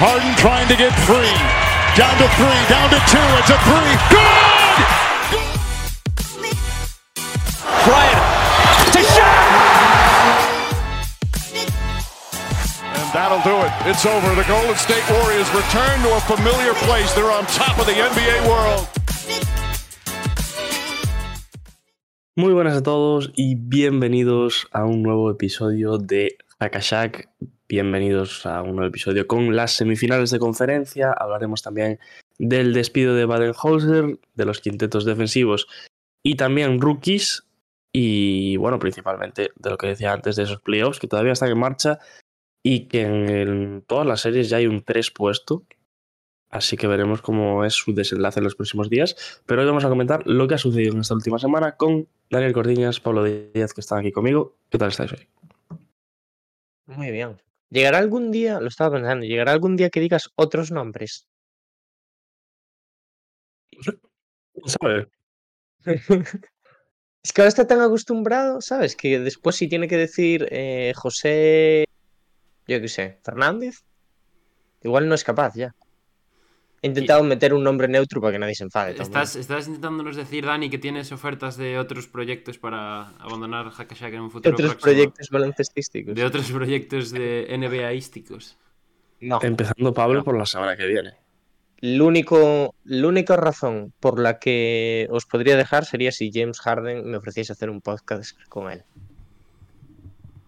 Harden trying to get free. Down to three, down to two. It's a three. Good! Bryant to shot. And that'll do it. It's over. The Golden State Warriors return to a familiar place. They're on top of the NBA world. Muy buenas a todos y bienvenidos a un nuevo episodio de Hakashak. Bienvenidos a un nuevo episodio con las semifinales de conferencia. Hablaremos también del despido de Baden-Holzer, de los quintetos defensivos y también rookies. Y bueno, principalmente de lo que decía antes de esos playoffs que todavía están en marcha y que en, todas las series ya hay un 3 puesto. Así que veremos cómo es su desenlace en los próximos días. Pero hoy vamos a comentar lo que ha sucedido en esta última semana con Daniel Cordiñas, Pablo Díaz, que están aquí conmigo. ¿Qué tal estáis hoy? Muy bien. ¿Llegará algún día, lo estaba pensando, llegará algún día que digas otros nombres? ¿Sabes? Es que ahora está tan acostumbrado, ¿sabes? Que después si tiene que decir eh, José, yo qué sé, Fernández, igual no es capaz ya. He intentado meter un nombre neutro para que nadie se enfade. ¿Estás, estás intentándonos decir, Dani, que tienes ofertas de otros proyectos para abandonar Hackashack en un De futuro otros próximo? proyectos baloncestísticos. De otros proyectos de NBAísticos. No. Empezando Pablo por la semana que viene. Lo único, la única razón por la que os podría dejar sería si James Harden me ofreciese hacer un podcast con él.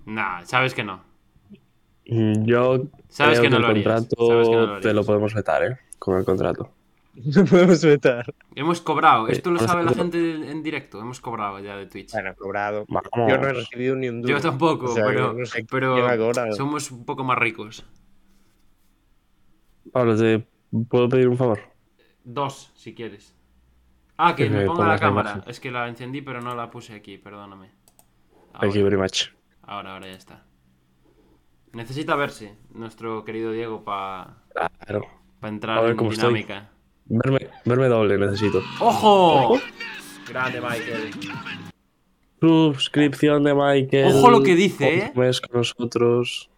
Nah, sabes que no. Mm, Yo Sabes creo que no el lo harías, contrato sabes que no lo te lo podemos vetar, ¿eh? Con el contrato. No podemos vetar. Hemos cobrado. Esto lo ahora sabe la gente en directo. Hemos cobrado ya de Twitch. Bueno, cobrado. Vamos. Yo no he recibido ni un duro. Yo tampoco, O sea, pero, no sé pero somos un poco más ricos. Pablo, ¿te puedo pedir un favor? Dos, si quieres. Ah, que Que me ponga la cámara. imagen. Es que la encendí, pero no la puse aquí, perdóname. Thank you Ahora, very much. ahora, ahora ya está. Necesita verse nuestro querido Diego para Claro. Entrar A ver en cómo estoy. dinámica. Verme, verme doble necesito. ¡Ojo! Grande, Michael. Suscripción de Michael. Ojo lo que dice, ¿eh? mes con nosotros.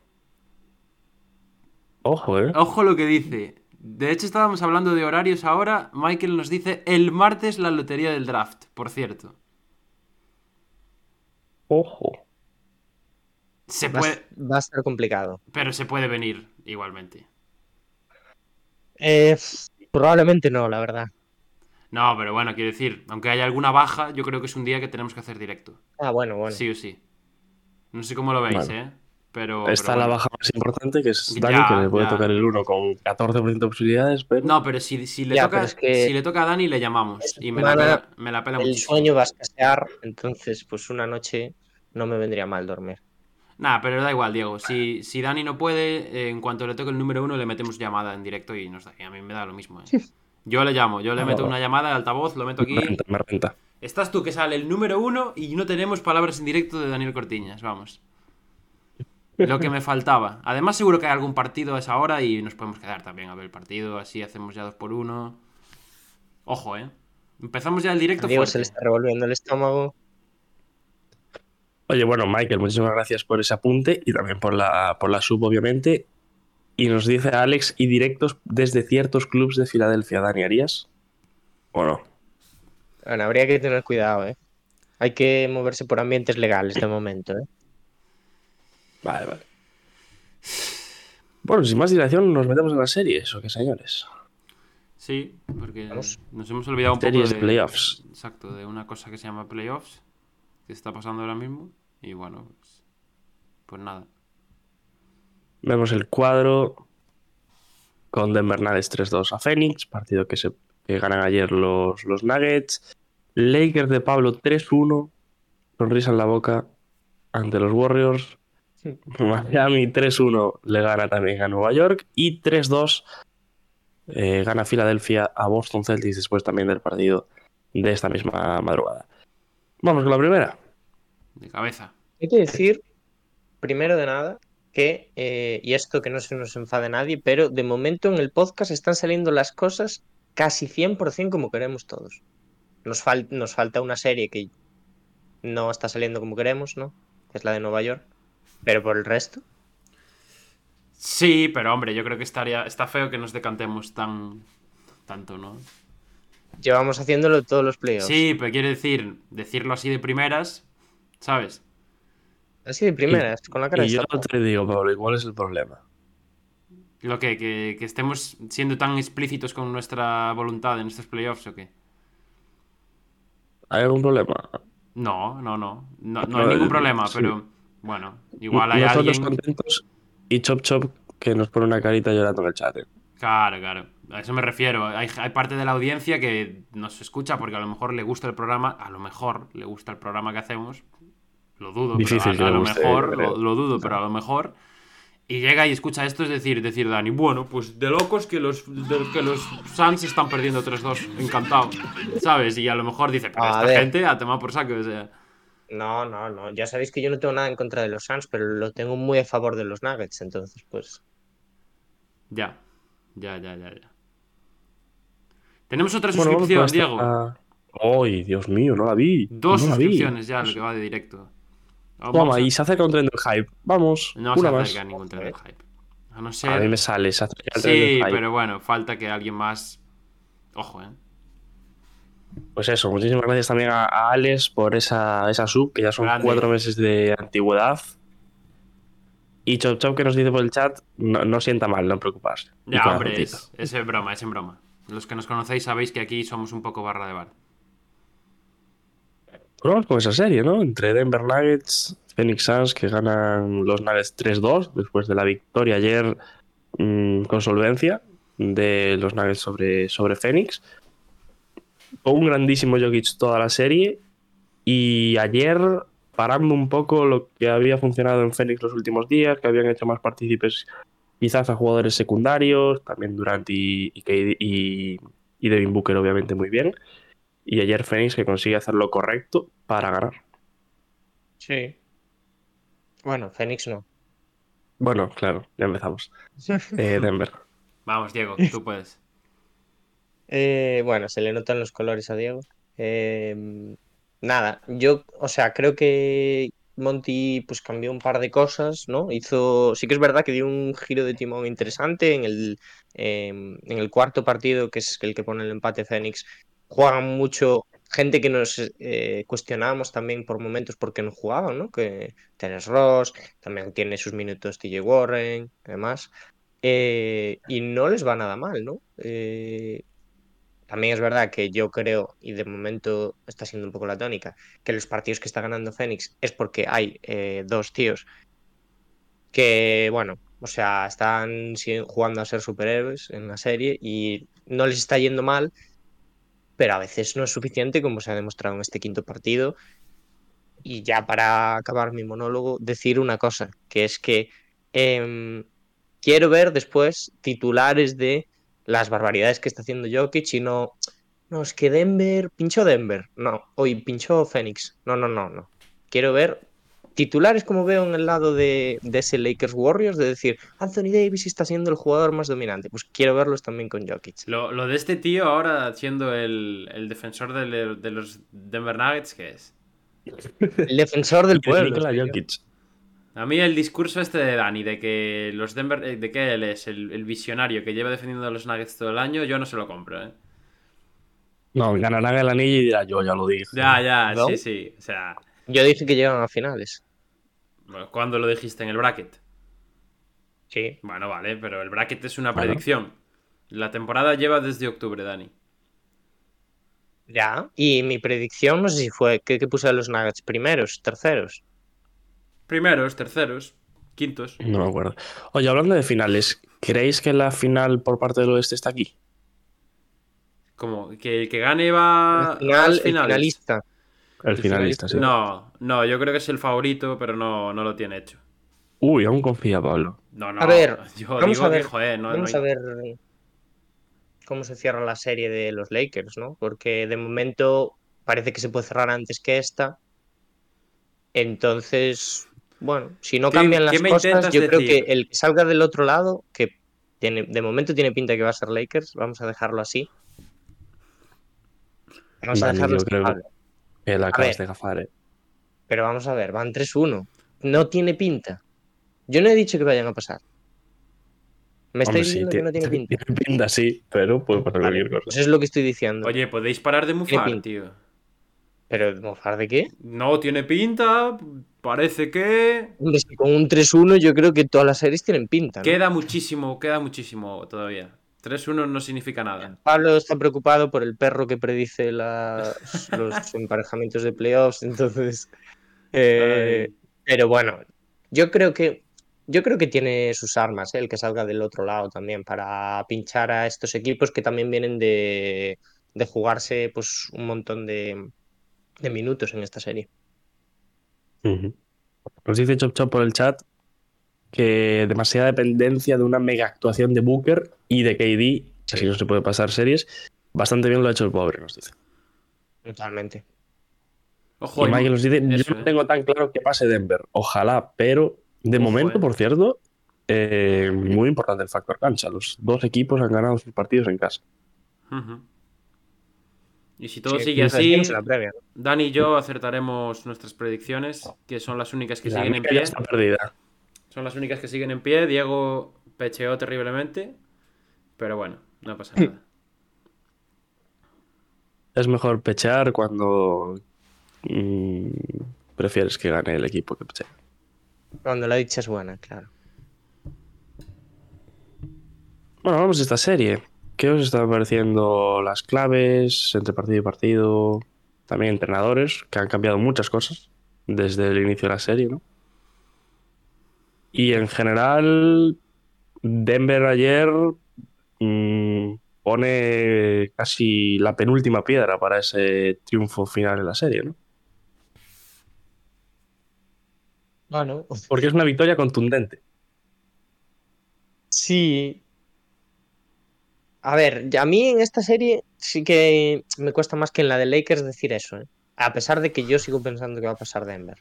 Ojo, ¿eh? Ojo lo que dice. De hecho, estábamos hablando de horarios ahora. Michael nos dice el martes la lotería del draft, por cierto. Ojo. Se Va, a- puede, va a estar complicado. pero se puede venir igualmente. Eh, probablemente no, la verdad. No, pero bueno, quiero decir, aunque haya alguna baja, yo creo que es un día que tenemos que hacer directo. Ah, bueno, bueno. Sí o sí. No sé cómo lo veis. ¿eh? Pero. Está pero la baja más importante, que es Ya, Dani, que le puede ya. tocar el 1 con 14% de posibilidades, pero... No, pero si, si le Ya, toca, pero es que- si le toca a Dani, le llamamos. Y me la pela, me la pela El muchísimo. sueño va a escasear, entonces pues una noche no me vendría mal dormir. Nah, pero da igual, Diego. Si, si Dani no puede, eh, en cuanto le toque el número uno, le metemos llamada en directo y nos da. y a mí me da lo mismo, ¿eh? Yo le llamo, yo le meto una llamada de altavoz, lo meto aquí. Me renta, me renta. Estás tú que sale el número uno y no tenemos palabras en directo de Daniel Cortiñas, vamos. Lo que me faltaba. Además, seguro que hay algún partido a esa hora y nos podemos quedar también a ver el partido, así hacemos ya dos por uno. Ojo, ¿eh? Empezamos ya el directo Diego fuerte. se le está revolviendo el estómago. Oye, bueno, Michael, muchísimas gracias por ese apunte y también por la, por la sub, obviamente. Y nos dice Alex, y directos desde ciertos clubes de Filadelfia. Dani, ¿harías? ¿O no? Bueno, habría que tener cuidado, ¿eh? Hay que moverse por ambientes legales de momento, ¿eh? Vale, vale. Bueno, sin más dilación, nos metemos en las series, ¿o qué, señores? Sí, porque Vamos. nos hemos olvidado un Series poco de de playoffs. Exacto, de una cosa que se llama playoffs, que está pasando ahora mismo. Y bueno, pues, pues nada. Vemos el cuadro con Denver Nuggets 3-2 a Phoenix, partido que, se, que ganan ayer los, los Nuggets. Lakers de Pablo 3-1, sonrisa en la boca ante los Warriors. Miami 3-1 le gana también a Nueva York y 3-2 eh, gana Filadelfia a Boston Celtics después también del partido de esta misma madrugada. Vamos con la primera. De cabeza. Hay que decir, primero de nada, que, eh, y esto que no se nos enfade nadie, pero de momento en el podcast están saliendo las cosas casi 100% como queremos todos. Nos, fal- nos falta una serie que no está saliendo como queremos, ¿no? Que es la de Nueva York. Pero por el resto, Sí, pero hombre, yo creo que estaría. Está feo que nos decantemos tan. tanto, ¿no? Llevamos haciéndolo todos los playoffs. Sí, pero quiere decir, decirlo así de primeras, ¿sabes? Así de primeras, con la cara Y yo destapada. te digo, Pablo, ¿y cuál es el problema? Lo que, que, que estemos siendo tan explícitos con nuestra voluntad en estos playoffs o qué. ¿Hay algún problema? No, no, no. No, no No, hay ningún eh, problema, sí. pero bueno, igual hay Nosotros alguien. contentos y Chop Chop que nos pone una carita llorando en el chat. ¿eh? Claro, claro. A eso me refiero. Hay, hay parte de la audiencia que nos escucha porque a lo mejor le gusta el programa. A lo mejor le gusta el programa que hacemos. Lo dudo, Difícil pero a, lo guste, mejor, lo, lo dudo, pero a lo mejor. Y llega y escucha esto, es decir, decir Dani, bueno, pues de locos que los, de- que los Suns están perdiendo 3-2. Encantado. ¿Sabes? Y a lo mejor dice, pero A esta ver. gente a tomar por saco. O sea. No, no, no. Ya sabéis que yo no tengo nada en contra de los Suns, pero lo tengo muy a favor de los Nuggets, entonces, pues. Ya. Ya, ya, ya, ya. Tenemos otra Bueno, suscripción, Diego. ¡Ay, Dios mío! No la vi. Dos no la vi. suscripciones ya, lo que va de directo. Vamos Toma, a- y se acerca un tren del hype. Vamos, No se una más. acerca ningún tren del hype. A no A mí ser. me sale, se acerca el tren Sí, del hype. pero bueno, falta que alguien más. Ojo, eh. Pues eso, muchísimas gracias también a, a Alex por esa, esa sub, que ya son Grande. cuatro meses de antigüedad. Y Chop Chop que nos dice por el chat, no, no sienta mal, no preocuparse. Ya, hombre, es, es en broma, es en broma. Los que nos conocéis sabéis que aquí somos un poco barra de bar. Con esa serie, ¿no? Entre Denver Nuggets, Phoenix Suns, que ganan los Nuggets 3-2 después de la victoria ayer mm, con solvencia de los Nuggets sobre, sobre Phoenix. Un grandísimo Jokic toda la serie. Y ayer, parando un poco lo que había funcionado en Phoenix los últimos días, que habían hecho más partícipes quizás a jugadores secundarios, también Durant y, y- y Devin Booker, obviamente, muy bien. Y ayer Phoenix que consigue hacer lo correcto para ganar. Sí. Bueno, Phoenix no. Bueno, claro, ya empezamos. Eh, Denver. Vamos, Diego, tú puedes. Eh, bueno, se le notan los colores a Diego. Eh, nada, yo, o sea, creo que Monty pues cambió un par de cosas, ¿no? Hizo, sí que es verdad que dio un giro de timón interesante en el, eh, en el cuarto partido, que es el que pone el empate Phoenix. Juegan mucho gente que nos eh, cuestionábamos también por momentos porque no jugaban, ¿no? Que Terence Ross, también tiene sus minutos TJ Warren, además. Eh, y no les va nada mal, ¿no? Eh, también es verdad que yo creo, y de momento está siendo un poco la tónica, que los partidos que está ganando Fénix es porque hay eh, dos tíos que, bueno, o sea, están jugando a ser superhéroes en la serie y no les está yendo mal, pero a veces no es suficiente, como se ha demostrado en este quinto partido. Y ya para acabar mi monólogo, decir una cosa, que es que em, quiero ver después titulares de las barbaridades que está haciendo Jokic y no, no, es que Denver, pinchó Denver, no, hoy pinchó Phoenix, no, no, no, no. Quiero ver titulares como veo en el lado de, de ese Lakers Warriors, de decir, Anthony Davis está siendo el jugador más dominante, pues quiero verlos también con Jokic. Lo, lo de este tío ahora siendo el, el defensor de, de los Denver Nuggets, ¿qué es? El defensor del pueblo. Nikola tío. Jokic. A mí el discurso este de Dani, de que los Denver, eh, de que él es el, el visionario que lleva defendiendo a los Nuggets todo el año, yo no se lo compro, ¿eh? No, ganarán el anillo y dirá yo, ya lo dije. Ya, ya, ¿No? sí, sí. O sea, Yo dije que llegan a finales. Bueno, ¿cuándo lo dijiste en el bracket? Sí. Bueno, vale, pero el bracket es una Bueno. predicción. La temporada lleva desde octubre, Dani. Ya. Y mi predicción, no sé si fue que, que puse a los Nuggets primeros, terceros. Primeros, terceros, quintos. No me acuerdo. Oye, hablando de finales, ¿creéis que la final por parte del oeste está aquí? Como que el que gane va Al final, a las el finales. finalista. El, finalista, sí. No, no, yo creo que es el favorito, pero no, no lo tiene hecho. Uy, aún confía Pablo. No, no. A ver, yo vamos digo a ver, que, joder, no, Vamos no a ver cómo se cierra la serie de los Lakers, ¿no? Porque de momento parece que se puede cerrar antes que esta. Entonces, bueno, si no ¿Qué- cambian las cosas, yo creo que el que salga del otro lado, que tiene, de momento tiene pinta que va a ser Lakers, vamos a dejarlo así. Vamos a dejarlo la acabas de gafar, eh. Pero vamos a ver, van 3-1. No tiene pinta. Yo no he dicho que vayan a pasar. Me estáis Hombre, sí, diciendo que no tiene pinta. Tiene pinta, sí, pero puede pasar Vale, cualquier cosa. Pues es lo que estoy diciendo. Oye, podéis parar de mufar, tío. ¿Pero mofar de qué? No tiene pinta, parece que... Hombre, si con un 3-1 yo creo que todas las series tienen pinta. ¿no? Queda muchísimo, queda muchísimo todavía. 3-1 no significa nada. Pablo está preocupado por el perro que predice las- los emparejamientos de playoffs, entonces. eh, pero bueno, yo creo que yo creo que tiene sus armas, ¿eh? el que salga del otro lado también, para pinchar a estos equipos que también vienen de, de jugarse pues un montón de, de minutos en esta serie. Nos dice Chop Chop por el chat que demasiada dependencia de una mega actuación de Booker y de KD, así no se puede pasar series. Bastante bien lo ha hecho el pobre, nos dice. Totalmente. Ojo, y Michael nos dice, eso, yo no eh. tengo tan claro que pase Denver. Ojalá, pero de Ojo, momento, eh. por cierto, eh, muy importante el factor cancha. Los dos equipos han ganado sus partidos en casa. Y si todo Sí, sigue así. Dani y yo acertaremos nuestras predicciones, que son las únicas que La siguen en pie. está perdida. Son las únicas que siguen en pie. Diego pecheó terriblemente, pero bueno, no pasa nada. Es mejor pechear cuando mm, prefieres que gane el equipo que pechea. Cuando la dicha es buena, claro. Bueno, vamos a esta serie. ¿Qué os están pareciendo las claves entre partido y partido? También entrenadores, que han cambiado muchas cosas desde el inicio de la serie, ¿no? Y en general, Denver ayer mm, pone casi la penúltima piedra para ese triunfo final en la serie, ¿no? Bueno, Porque es una victoria contundente. Sí. A ver, a mí en esta serie sí que me cuesta más que en la de Lakers decir eso, ¿eh? A pesar de que yo sigo pensando que va a pasar Denver.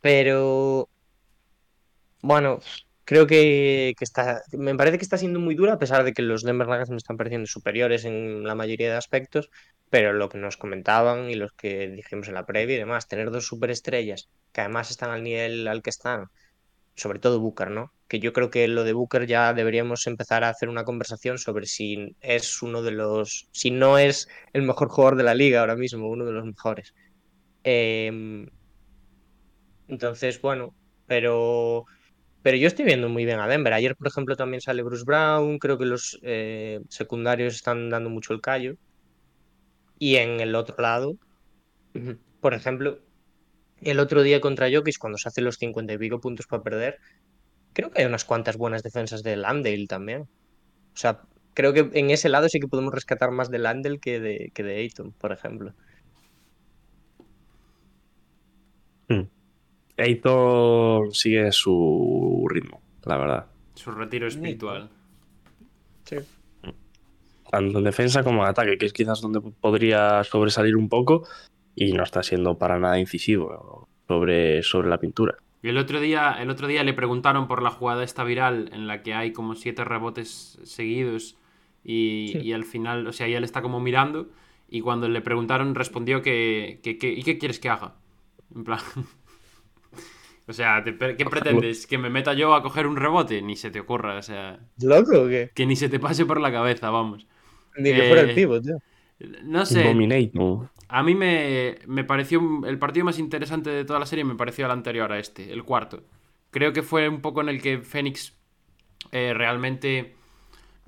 Pero. Bueno, creo que, que está. Me parece que está siendo muy dura, a pesar de que los Denver Nuggets me están pareciendo superiores en la mayoría de aspectos. Pero lo que nos comentaban y los que dijimos en la previa y demás, tener dos superestrellas que además están al nivel al que están sobre todo Booker, ¿no? Que yo creo que lo de Booker ya deberíamos empezar a hacer una conversación sobre si es uno de los, si no es el mejor jugador de la liga ahora mismo, uno de los mejores. Eh, entonces, bueno, pero, pero yo estoy viendo muy bien a Denver. Ayer, por ejemplo, también sale Bruce Brown, creo que los eh, secundarios están dando mucho el callo. Y en el otro lado, por ejemplo, el otro día contra Jokic, cuando se hace los 50 y pico puntos para perder, creo que hay unas cuantas buenas defensas de Landale también. O sea, creo que en ese lado sí que podemos rescatar más de Landale que de, que de Ayton, por ejemplo. Ayton sigue su ritmo, la verdad. Su retiro espiritual. Sí. Tanto en defensa como en ataque, que es quizás donde podría sobresalir un poco y no está siendo para nada incisivo sobre, sobre la pintura. Y el otro día, el otro día le preguntaron por la jugada esta viral en la que hay como siete rebotes seguidos y, Sí. y al final, o sea, y él está como mirando y cuando le preguntaron respondió que, que- que- ¿y qué quieres que haga? En plan... o sea, te- ¿qué pretendes? ¿Que me meta yo a coger un rebote? Ni se te ocurra, o sea, ¿Loco o qué? que ni se te pase por la cabeza, vamos. Ni que fuera Eh, el pivot, tío. No sé, Dominator. a mí me, me pareció el partido más interesante de toda la serie, me pareció el anterior a este, el cuarto. Creo que fue un poco en el que Fénix eh, realmente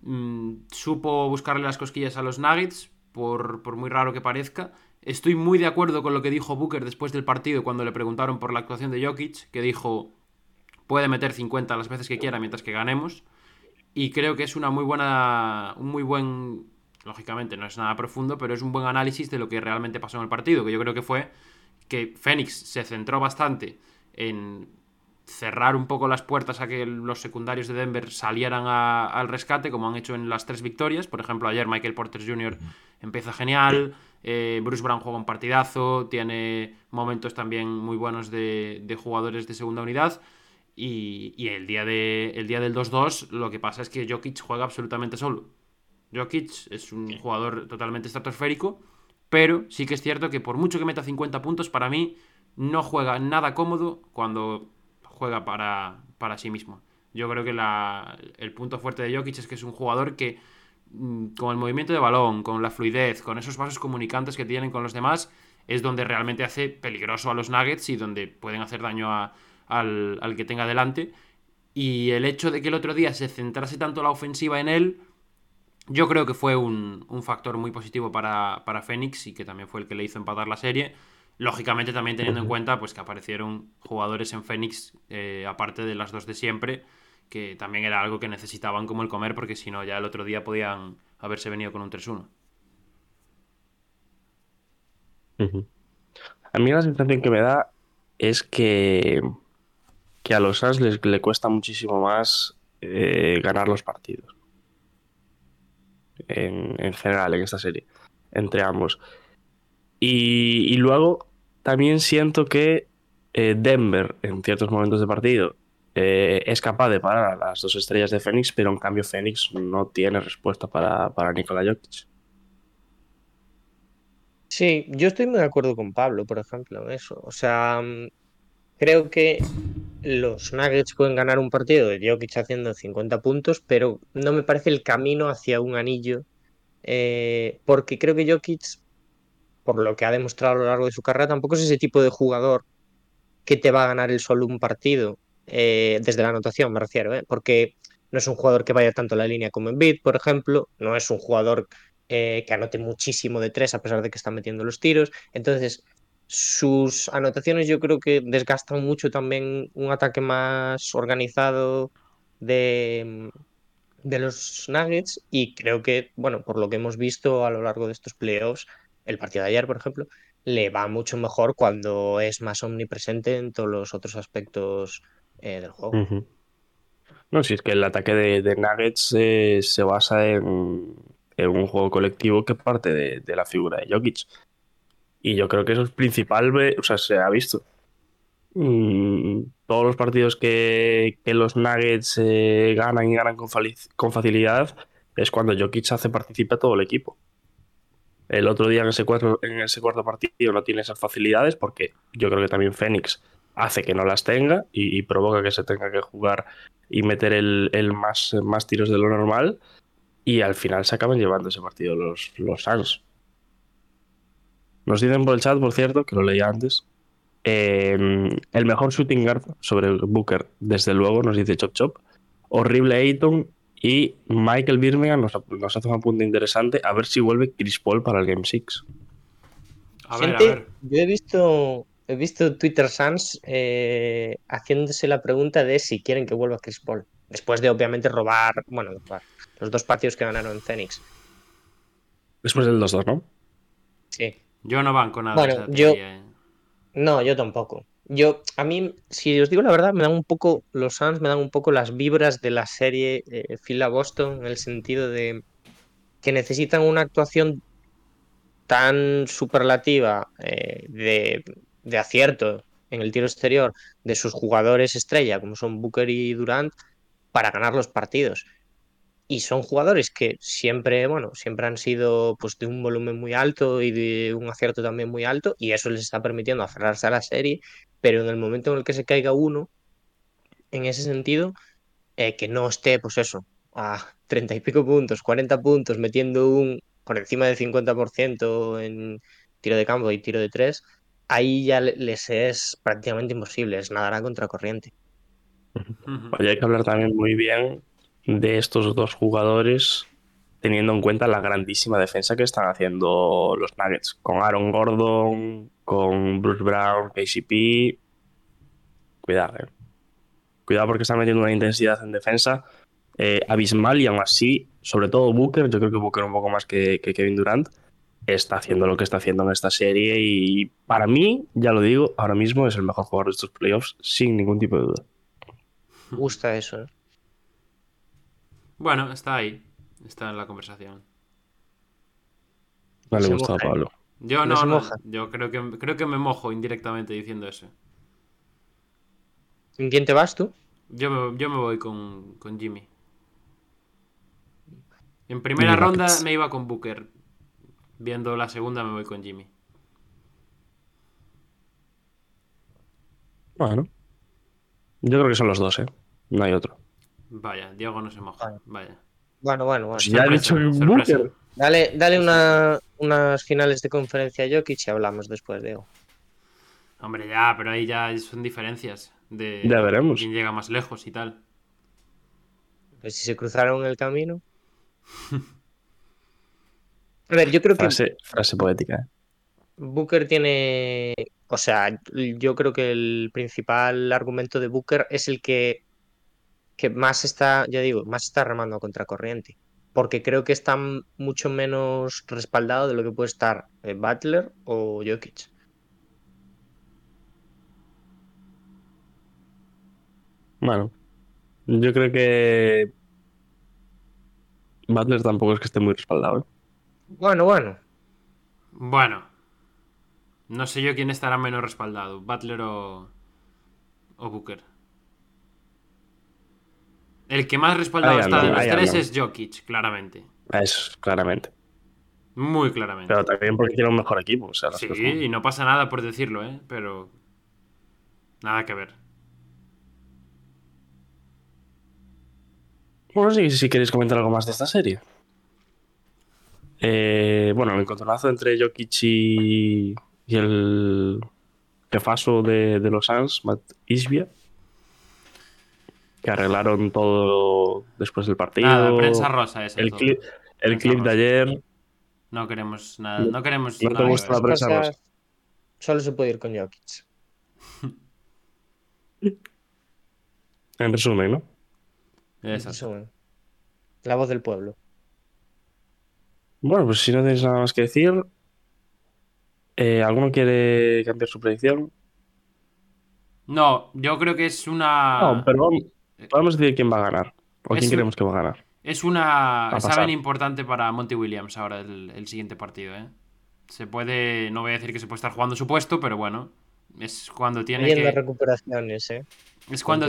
mm, supo buscarle las cosquillas a los Nuggets, por, por muy raro que parezca. Estoy muy de acuerdo con lo que dijo Booker después del partido cuando le preguntaron por la actuación de Jokic, que dijo puede meter 50 las veces que quiera mientras que ganemos. Y creo que es una muy buena, un muy buen, lógicamente no es nada profundo, pero es un buen análisis de lo que realmente pasó en el partido, que yo creo que fue que Fénix se centró bastante en cerrar un poco las puertas a que los secundarios de Denver salieran a- al rescate, como han hecho en las tres victorias. Por ejemplo, ayer Michael Porter Jr. empieza genial, eh, Bruce Brown juega un partidazo, tiene momentos también muy buenos de, de jugadores de segunda unidad. Y, y el, día de, el día del 2-2 lo que pasa es que Jokic juega absolutamente solo. Jokic es un jugador totalmente estratosférico, pero sí que es cierto que por mucho que meta 50 puntos, para mí no juega nada cómodo cuando juega para, para sí mismo. Yo creo que la, el punto fuerte de Jokic es que es un jugador que con el movimiento de balón, con la fluidez, con esos vasos comunicantes que tienen con los demás, es donde realmente hace peligroso a los Nuggets y donde pueden hacer daño a, al, al, que tenga delante. Y el hecho de que el otro día se centrase tanto la ofensiva en él, yo creo que fue un, un factor muy positivo para, para Phoenix y que también fue el que le hizo empatar la serie. Lógicamente también teniendo en cuenta pues, que aparecieron jugadores en Phoenix, eh, aparte de las dos de siempre, que también era algo que necesitaban como el comer, porque si no, ya el otro día podían haberse venido con un 3-1. A mí la sensación que me da es que, que a los Suns les le cuesta muchísimo más eh, ganar los partidos. En, en, general, en esta serie. Entre ambos. Y, luego también siento que eh, Denver, en ciertos momentos de partido, eh, es capaz de parar a las dos estrellas de Phoenix, pero en cambio Phoenix no tiene respuesta para, para Nikola Jokic. Sí, yo estoy muy de acuerdo con Pablo, por ejemplo, en eso. O sea, creo que los Nuggets pueden ganar un partido de Jokic haciendo 50 puntos, pero no me parece el camino hacia un anillo, eh, porque creo que Jokic, por lo que ha demostrado a lo largo de su carrera, tampoco es ese tipo de jugador que te va a ganar el solo un partido, eh, desde la anotación me refiero, ¿eh? porque no es un jugador que vaya tanto a la línea como en Bid, por ejemplo, no es un jugador eh, que anote muchísimo de tres a pesar de que está metiendo los tiros. Entonces, sus anotaciones yo creo que desgastan mucho también un ataque más organizado de, de los Nuggets y creo que, bueno, por lo que hemos visto a lo largo de estos playoffs, el partido de ayer, por ejemplo, le va mucho mejor cuando es más omnipresente en todos los otros aspectos eh, del juego. No, si es que el ataque de, Nuggets eh, se basa en, un juego colectivo que parte de, la figura de Jokic. Y yo creo que eso es principal, o sea, se ha visto. Mm, todos los partidos que, los Nuggets eh, ganan y ganan con, facilidad es cuando Jokic hace participar a todo el equipo. El otro día en ese, cuarto, en ese cuarto partido no tiene esas facilidades porque yo creo que también Phoenix hace que no las tenga y, y provoca que se tenga que jugar y meter el, el más, más tiros de lo normal y al final se acaban llevando ese partido los, los Suns. Nos dicen por el chat, por cierto, que lo leía antes. Eh, el mejor shooting guard sobre Booker, desde luego, nos dice Chop Chop. Horrible Ayton y Michael Birmingham nos, nos, hace un apunte interesante. A ver si vuelve Chris Paul para el Game 6. A ver, Gente, a ver. Yo he visto, he visto Twitter Sans eh, haciéndose la pregunta de si quieren que vuelva Chris Paul. Después de obviamente robar, bueno, robar los dos partidos que ganaron en Phoenix. Después del 2-2, ¿no? Sí. Yo no banco nada. Bueno, yo. Eh. No, yo tampoco. Yo, a mí, si os digo la verdad, me dan un poco, los Suns me dan un poco las vibras de la serie eh, Phila-Boston, en el sentido de que necesitan una actuación tan superlativa eh, de, de, acierto en el tiro exterior de sus jugadores estrella, como son Booker y Durant, para ganar los partidos. Y son jugadores que siempre, bueno, siempre han sido pues de un volumen muy alto y de un acierto también muy alto, y eso les está permitiendo aferrarse a la serie, pero en el momento en el que se caiga uno, en ese sentido, eh, que no esté, pues eso, a 30 y pico puntos, 40 puntos, metiendo un por encima del 50% en tiro de campo y tiro de tres, ahí ya les es prácticamente imposible, es nadar a contracorriente. Hay que hablar también muy bien de estos dos jugadores teniendo en cuenta la grandísima defensa que están haciendo los Nuggets con Aaron Gordon, con Bruce Brown, KCP. Cuidado, eh. Cuidado porque están metiendo una intensidad en defensa eh, abismal y aún así, sobre todo Booker, yo creo que Booker un poco más que, que, Kevin Durant, está haciendo lo que está haciendo en esta serie y para mí, ya lo digo, ahora mismo es el mejor jugador de estos playoffs sin ningún tipo de duda. Me gusta eso. ¿eh? Bueno, está ahí. Está en la conversación. No le gusta a Pablo. Yo no, no, yo creo que, creo que me mojo indirectamente diciendo eso. ¿En quién te vas tú? Yo me, yo me voy con, con Jimmy. En primera Jimmy ronda Rockets. me iba con Booker. Viendo la segunda me voy con Jimmy. Bueno. Yo creo que son los dos, ¿eh? No hay otro. Vaya, Diego no se moja. Vale. Vaya. Bueno, bueno, bueno. Pues ya he dicho. Booker. Dale, dale una- unas finales de conferencia a Jokic y hablamos después, Diego. Hombre, ya, pero ahí ya son diferencias. De Ya veremos. quién llega más lejos y tal. Pues si se cruzaron el camino. A ver, yo creo que Frase, poética. ¿eh? Booker tiene. O sea, yo creo que el principal argumento de Booker es el que, que más está, ya digo, más está remando a contracorriente. Porque creo que está mucho menos respaldado de lo que puede estar eh, Butler o Jokic. Bueno, yo creo que Butler tampoco es que esté muy respaldado. ¿eh? Bueno, bueno. Bueno. No sé yo quién estará menos respaldado, Butler o, o Booker. El que más respaldado Ahí está de los tres es Jokic, claramente. Es claramente. Muy claramente. Pero también porque tiene un mejor equipo. O sea, las Sí, y no pasa nada por decirlo, ¿eh? Pero... Nada que ver. Bueno, sí, si queréis comentar algo más de esta serie. Eh, bueno, el encontronazo entre Jokic y, y el jefazo de, de los Suns, Matt Isbia, que arreglaron todo después del partido. Nada, prensa rosa ese. el clip, el clip de ayer. No queremos nada. No queremos no te nada que gusta la prensa rosa. Solo se puede ir con Jokic. En resumen, ¿no? Exacto. Resumen. La voz del pueblo. Bueno, pues si no tenéis nada más que decir, eh, ¿alguno quiere cambiar su predicción? No, yo creo que es una. No, pero vamos, podemos decir quién va a ganar. ¿O Es quién un- creemos que va a ganar? Es una a examen importante para Monty Williams ahora el, el siguiente partido, ¿eh? Se puede, no voy a decir que se puede estar jugando su puesto, pero bueno, es cuando tiene que, recuperaciones, ¿eh? es cuando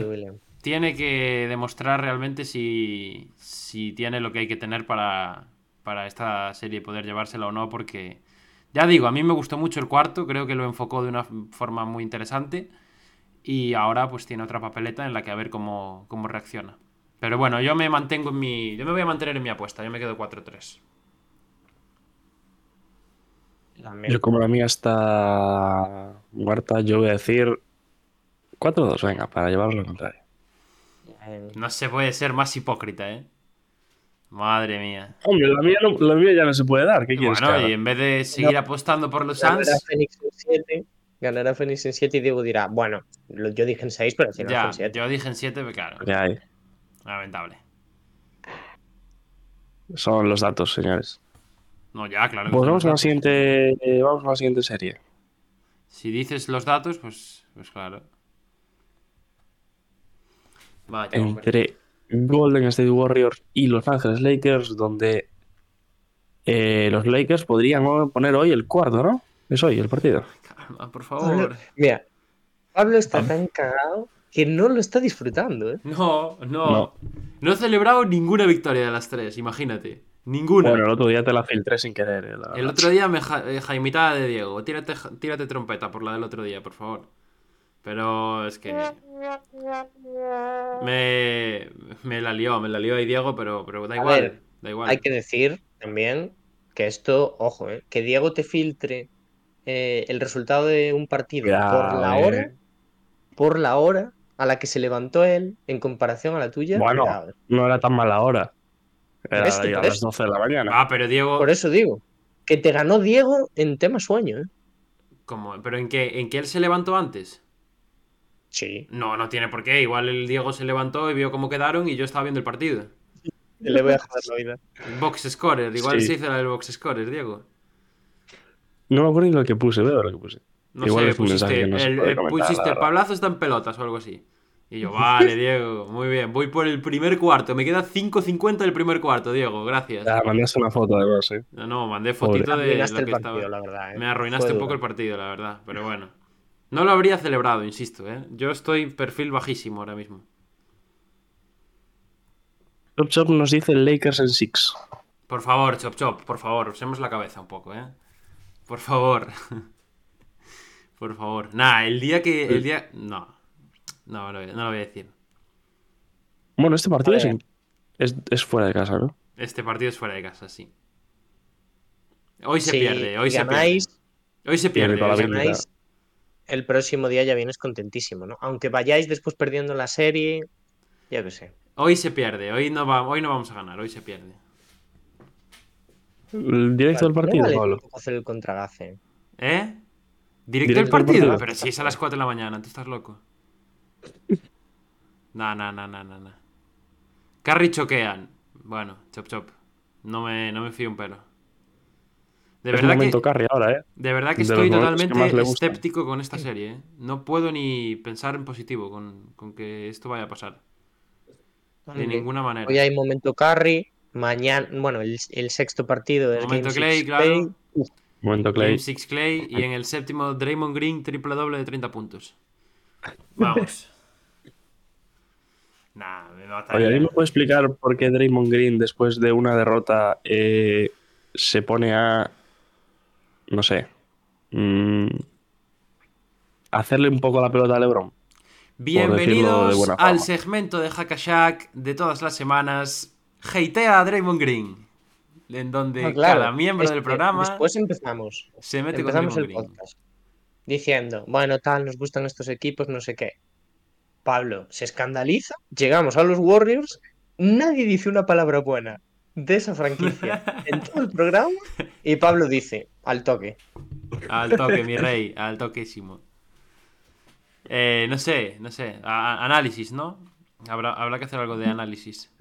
tiene que demostrar realmente si, si tiene lo que hay que tener para, para esta serie poder llevársela o no, porque ya digo, a mí me gustó mucho el cuarto, creo que lo enfocó de una forma muy interesante y ahora pues tiene otra papeleta en la que a ver cómo, cómo reacciona. Pero bueno, yo me mantengo en mi. Yo me voy a mantener en mi apuesta, yo me quedo 4-3. También. Yo como la mía está muerta, yo voy a decir 4-2, venga, para llevarlo al contrario. No se puede ser más hipócrita, ¿eh? Madre mía. Hombre, la mía, no- la mía ya no se puede dar, ¿qué quieres Bueno, haga? y en vez de seguir apostando por los ganará Suns, Phoenix en 7. Ganará Phoenix en 7 y Diego dirá, bueno, lo- yo dije en 6, pero al final ya, fue en 7. yo dije en 7, pero claro, ¿Qué hay? lamentable. Son los datos, señores. No, ya, claro. Pues vamos a la siguiente, eh, vamos a la siguiente serie. Si dices los datos, pues, pues claro. Vaya, hombre. Entre Golden State Warriors y Los Ángeles Lakers, donde eh, los Lakers podrían poner hoy el cuarto, ¿no? Es hoy el partido. Calma, por favor. Mira, Pablo está tan cagado que no lo está disfrutando, ¿eh? No, no, No. no. he celebrado ninguna victoria de las tres, imagínate. Ninguna. Bueno, el otro día te la filtré sin querer. eh, la El otro día me ja eh, jaimitaba de Diego. Tírate, ja- tírate trompeta por la del otro día, por favor. Pero es que. Me, me la lió, me la lió ahí Diego, pero, pero da igual. ver, da igual. Hay que decir también que esto, ojo, ¿eh? que Diego te filtre eh, el resultado de un partido por la eh. hora, por la hora a la que se levantó él en comparación a la tuya. Bueno, no era tan mala hora. Era Esto, ahí a por las esto. 12 de la mañana. Ah, pero Diego. Por eso digo, que te ganó Diego en tema sueño, ¿eh? ¿cómo? ¿Pero en qué, en qué él se levantó antes? Sí. No, no tiene por qué. Igual el Diego se levantó y vio cómo quedaron y yo estaba viendo el partido. Le voy a joder la vida. Box scorer, igual Sí. se hizo la del box scorer, Diego. No me acuerdo ni lo que puse, veo lo que puse. No Igual sé, es un mensaje pusiste, no el, puede el- pusiste. Pablazo está en pelotas o algo así. Y yo, vale, Diego, muy bien. Voy por el primer cuarto. Me queda 5.50 del primer cuarto, Diego. Gracias. Ya, mandaste una foto además, ¿eh? No, no, mandé fotito de lo el que partido, estaba. la verdad. ¿eh? Me arruinaste Fue un poco el partido, la verdad. Pero bueno. No lo habría celebrado, insisto, ¿eh? Yo estoy perfil bajísimo ahora mismo. Chop Chop nos dice Lakers en Six. Por favor, Chop Chop, por favor, usemos la cabeza un poco, ¿eh? Por favor. por favor. Nah, el día que. El día. No. No, no, no lo voy a decir. Bueno, este partido es, en- es, es fuera de casa, ¿no? Este partido es fuera de casa, sí. Hoy se pierde, hoy se ganáis, pierde. Hoy se pierde. Hoy se pierde. El próximo día ya vienes contentísimo, ¿no? Aunque vayáis después perdiendo la serie, ya que sé. Hoy se pierde, hoy no, va, hoy no vamos a ganar, hoy se pierde. El directo del No partido, vale Pablo. hacer el contragafe. ¿Eh? Directo, Directo del al partido. partido. Pero si es a las 4 de la mañana, tú estás loco. Nah, nah, nah, nah, nah. Carry choquean. Bueno, chop chop. No me, no me fío un pelo. De es verdad, momento que, carry ahora, ¿eh? de verdad que de estoy que totalmente escéptico con esta serie. ¿eh? No puedo ni pensar en positivo con, con que esto vaya a pasar. De ninguna manera. Hoy hay momento carry. Mañana, bueno, el, el sexto partido es Momento Game Clay, Six claro. Clay. Momento Clay. Game 6 Clay y en el séptimo Draymond Green triple doble de 30 puntos. Vamos. nah, me Oye, mataría. ¿alguien me puede explicar por qué Draymond Green, después de una derrota, eh, se pone a. No sé. mm, hacerle un poco la pelota a LeBron? de Bienvenidos al segmento de Hackashack de todas las semanas. Hatea a Draymond Green. En donde Ah, claro, cada miembro del programa Después empezamos. se mete Empezamos con el Draymond Green. podcast diciendo, bueno, tal, nos gustan estos equipos, no sé qué. Pablo se escandaliza, llegamos a los Warriors, nadie dice una palabra buena de esa franquicia en todo el programa y Pablo dice, al toque. Al toque, mi rey, al toquísimo. Eh, no sé, no sé. A- análisis, ¿no? Habrá, habrá que hacer algo de análisis.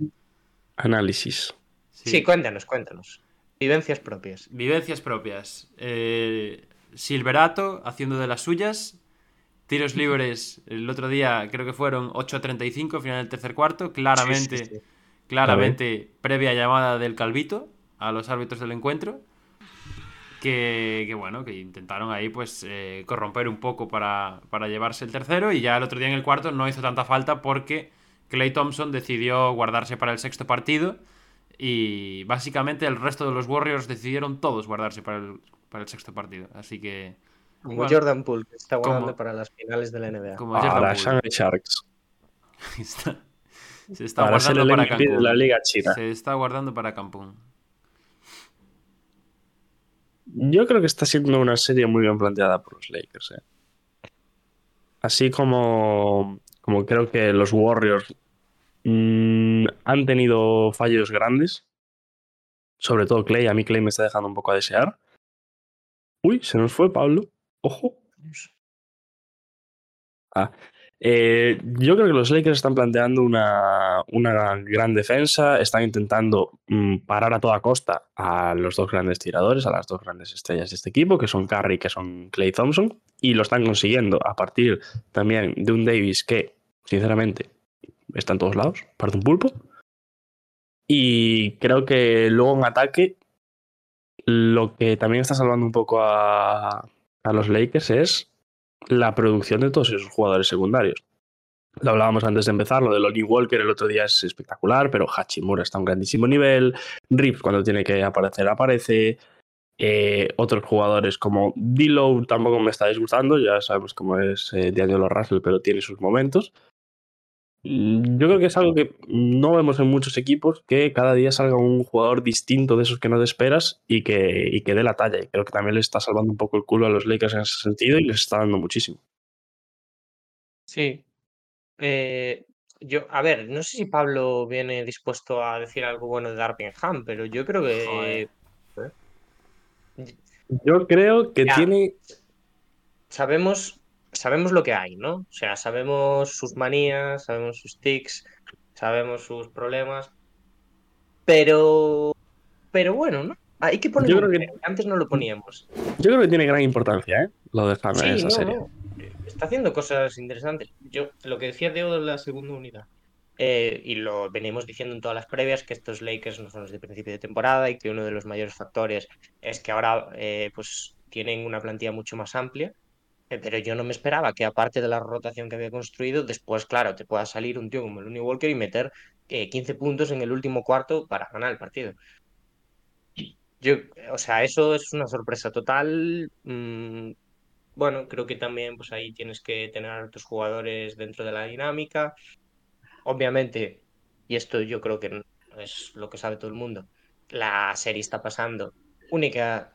Análisis. Sí. cuéntanos, cuéntanos. Vivencias propias. Vivencias propias. Eh, Silverato haciendo de las suyas. Tiros libres el otro día creo que fueron 8 a 35, final del tercer cuarto. Claramente, Sí, sí, sí. Claramente previa llamada del Calvito a los árbitros del encuentro. Que, que bueno, que intentaron ahí pues eh, corromper un poco para, para llevarse el tercero. Y ya el otro día en el cuarto no hizo tanta falta porque Clay Thompson decidió guardarse para el sexto partido. Y básicamente el resto de los Warriors decidieron todos guardarse para el, para el sexto partido. Así que. Como Bueno, Jordan Poole, que está guardando como- para las finales de la NBA. Como Jordan Para Poole. Sharks. Está- se está Para ser guardando el para de Cancún. la Liga China. Se está guardando para Cancún. Yo creo que está siendo una serie muy bien planteada por los Lakers. ¿eh? Así como, como creo que los Warriors mm, han tenido fallos grandes. Sobre todo Clay. A mí Clay me está dejando un poco a desear. Uy, se nos fue Pablo. Ojo. Ah, eh, yo creo que los Lakers están planteando una, una gran defensa, están intentando mm, parar a toda costa a los dos grandes tiradores, a las dos grandes estrellas de este equipo, que son Curry y que son Clay Thompson, y lo están consiguiendo a partir también de un Davis que, sinceramente, está en todos lados, parte un pulpo. Y creo que luego en ataque, lo que también está salvando un poco a, a los Lakers es la producción de todos esos jugadores secundarios. Lo hablábamos antes de empezar, lo de Lonnie Walker el otro día es espectacular, pero Hachimura está a un grandísimo nivel. Rips cuando tiene que aparecer, aparece. Eh, otros jugadores como D-Low tampoco me está disgustando, ya sabemos cómo es eh, D'Angelo Russell, pero tiene sus momentos. Mm, Yo creo que es algo que no vemos en muchos equipos, que cada día salga un jugador distinto de esos que no te esperas y que, y que dé la talla. Y creo que también le está salvando un poco el culo a los Lakers en ese sentido y les está dando muchísimo. Sí. Eh, yo, a ver, no sé si Pablo viene dispuesto a decir algo bueno de Darvin Ham, pero yo creo que Joder. Yo creo que Ya. tiene. sabemos, sabemos lo que hay, ¿no? O sea, sabemos sus manías, sabemos sus tics, sabemos sus problemas, pero, pero bueno, ¿no? Hay que Yo ponerlo, creo que- antes no lo poníamos. Yo creo que tiene gran importancia, ¿eh? Lo de Ham en Sí, esa no, serie. no. Está haciendo cosas interesantes. Yo, lo que decía Teo de la segunda unidad, eh, y lo venimos diciendo en todas las previas, que estos Lakers no son los de principio de temporada y que uno de los mayores factores es que ahora eh, pues tienen una plantilla mucho más amplia. Eh, Pero yo no me esperaba que, aparte de la rotación que había construido, después, claro, te pueda salir un tío como Looney Walker y meter eh, 15 puntos en el último cuarto para ganar el partido. Yo, o sea, eso es una sorpresa total. Mm, bueno, creo que también pues ahí tienes que tener a tus jugadores dentro de la dinámica. Obviamente, y esto yo creo que es lo que sabe todo el mundo, la serie está pasando única,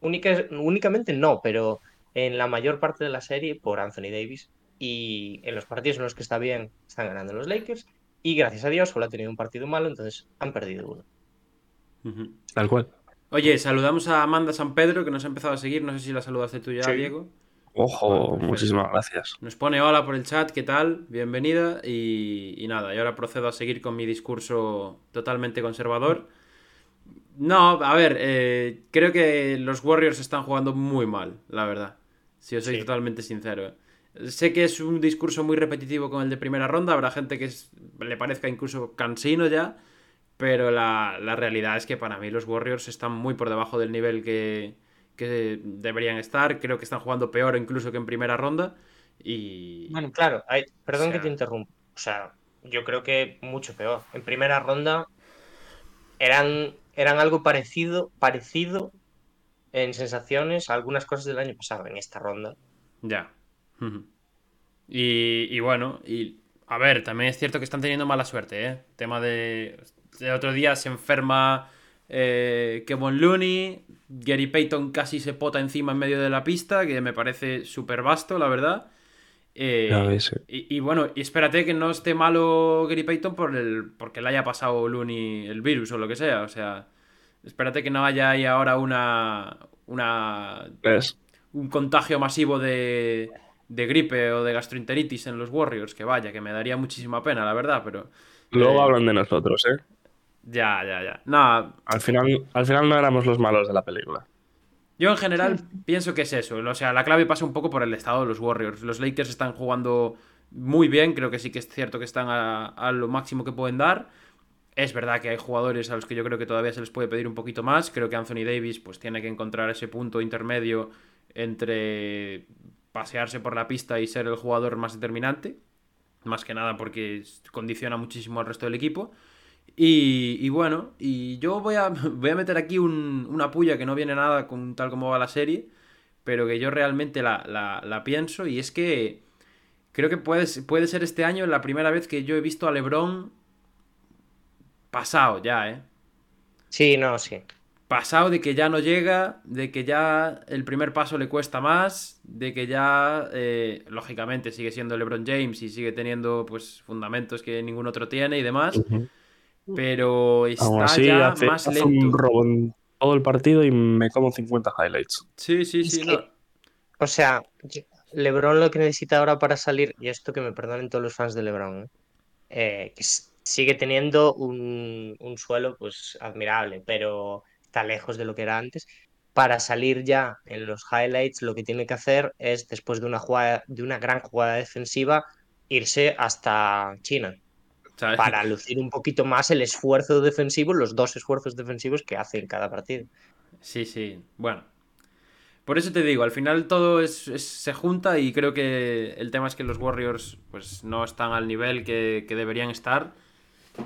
únicamente no, pero en la mayor parte de la serie por Anthony Davis y en los partidos en los que está bien están ganando los Lakers y gracias a Dios solo ha tenido un partido malo, entonces han perdido uno. Tal cual. Oye, saludamos a Amanda San Pedro que nos ha empezado a seguir, no sé si la saludaste tú ya, Sí. Diego. Ojo, muchísimas gracias. Nos pone hola por el chat, ¿qué tal? Bienvenida. Y, y nada, y ahora procedo a seguir con mi discurso totalmente conservador. No, a ver, eh, creo que los Warriors están jugando muy mal, la verdad. Si os soy Sí. totalmente sincero. eh. Sé que es un discurso muy repetitivo con el de primera ronda, habrá gente que es- le parezca incluso cansino ya, pero la, la realidad es que para mí los Warriors están muy por debajo del nivel que, que deberían estar. Creo que están jugando peor incluso que en primera ronda. Y, Bueno, claro, hay- perdón O sea- que te interrumpa. O sea, yo creo que mucho peor. En primera ronda eran, eran algo parecido, parecido en sensaciones algunas cosas del año pasado. En esta ronda Ya. Y, y bueno, y a ver, también es cierto que están teniendo mala suerte, ¿eh? Tema de. El otro día se enferma eh, Kevin Looney, Gary Payton casi se pota encima en medio de la pista, que me parece súper vasto, la verdad. Eh, eh. y, y bueno, y espérate que no esté malo Gary Payton por el, porque le haya pasado Looney el virus o lo que sea. O sea, espérate que no haya ahí ahora una, una ¿Ves? un contagio masivo de, de gripe o de gastroenteritis en los Warriors, que vaya, que me daría muchísima pena, la verdad, pero Luego Eh, hablan de nosotros, ¿eh? ya, ya, ya. No, Al final, al final no éramos los malos de la película. yo en general pienso que es eso, o sea, la clave pasa un poco por el estado de los Warriors. Los Lakers están jugando muy bien, creo que sí que es cierto que están a, a lo máximo que pueden dar. Es verdad que hay jugadores a los que yo creo que todavía se les puede pedir un poquito más. Creo que Anthony Davis pues tiene que encontrar ese punto intermedio entre pasearse por la pista y ser el jugador más determinante. Más que nada porque condiciona muchísimo al resto del equipo. Y, y bueno, y yo voy a, voy a meter aquí un- una puya que no viene nada con tal como va la serie, pero que yo realmente la, la- la pienso y es que creo que puede, puede ser este año la primera vez que yo he visto a Lebron pasado ya, ¿eh? Sí, no, sí. Pasado de que ya no llega, de que ya el primer paso le cuesta más, de que ya, eh, lógicamente, sigue siendo LeBron James y sigue teniendo pues fundamentos que ningún otro tiene y demás, pero está Aún así, ya hace, más hace lento. un robo en todo el partido y me como 50 highlights. Sí, sí, Es sí, que- no. O sea, LeBron lo que necesita ahora para salir, y esto que me perdonen todos los fans de LeBron, ¿eh? Eh, que s- sigue teniendo un, un suelo pues admirable, pero está lejos de lo que era antes. Para salir ya en los highlights, lo que tiene que hacer es, después de una jugada, de una gran jugada defensiva, irse hasta China ¿sabes? para lucir un poquito más el esfuerzo defensivo, los dos esfuerzos defensivos que hace en cada partido. Sí, sí. Bueno. Por eso te digo, al final todo es, es- se junta y creo que el tema es que los Warriors pues no están al nivel que, que deberían estar.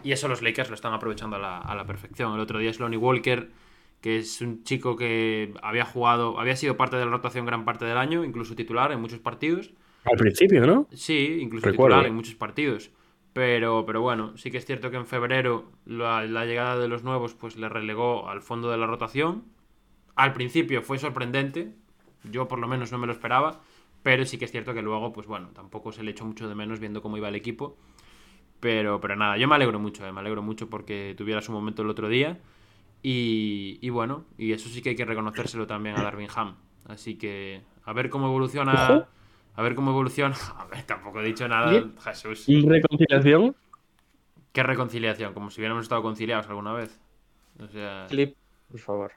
Y eso los Lakers lo están aprovechando a la, a la perfección. El otro día es Lonnie Walker, que es un chico que había jugado, había sido parte de la rotación gran parte del año, incluso titular en muchos partidos. Al principio, ¿no? Sí, incluso Recuerdo. titular en muchos partidos. Pero, pero bueno, sí que es cierto que en febrero la, la llegada de los nuevos pues le relegó al fondo de la rotación. Al principio fue sorprendente, yo por lo menos no me lo esperaba, pero sí que es cierto que luego, pues bueno, tampoco se le echó mucho de menos viendo cómo iba el equipo. Pero, pero nada, yo me alegro mucho, eh, me alegro mucho porque tuviera su momento el otro día. Y, y bueno, y eso sí que hay que reconocérselo también a Darvin Ham. Así que a ver cómo evoluciona. A ver cómo evoluciona. A ver, tampoco he dicho nada. Jesús. Reconciliación. Qué reconciliación, como si hubiéramos estado conciliados alguna vez. O sea. Clip, por favor.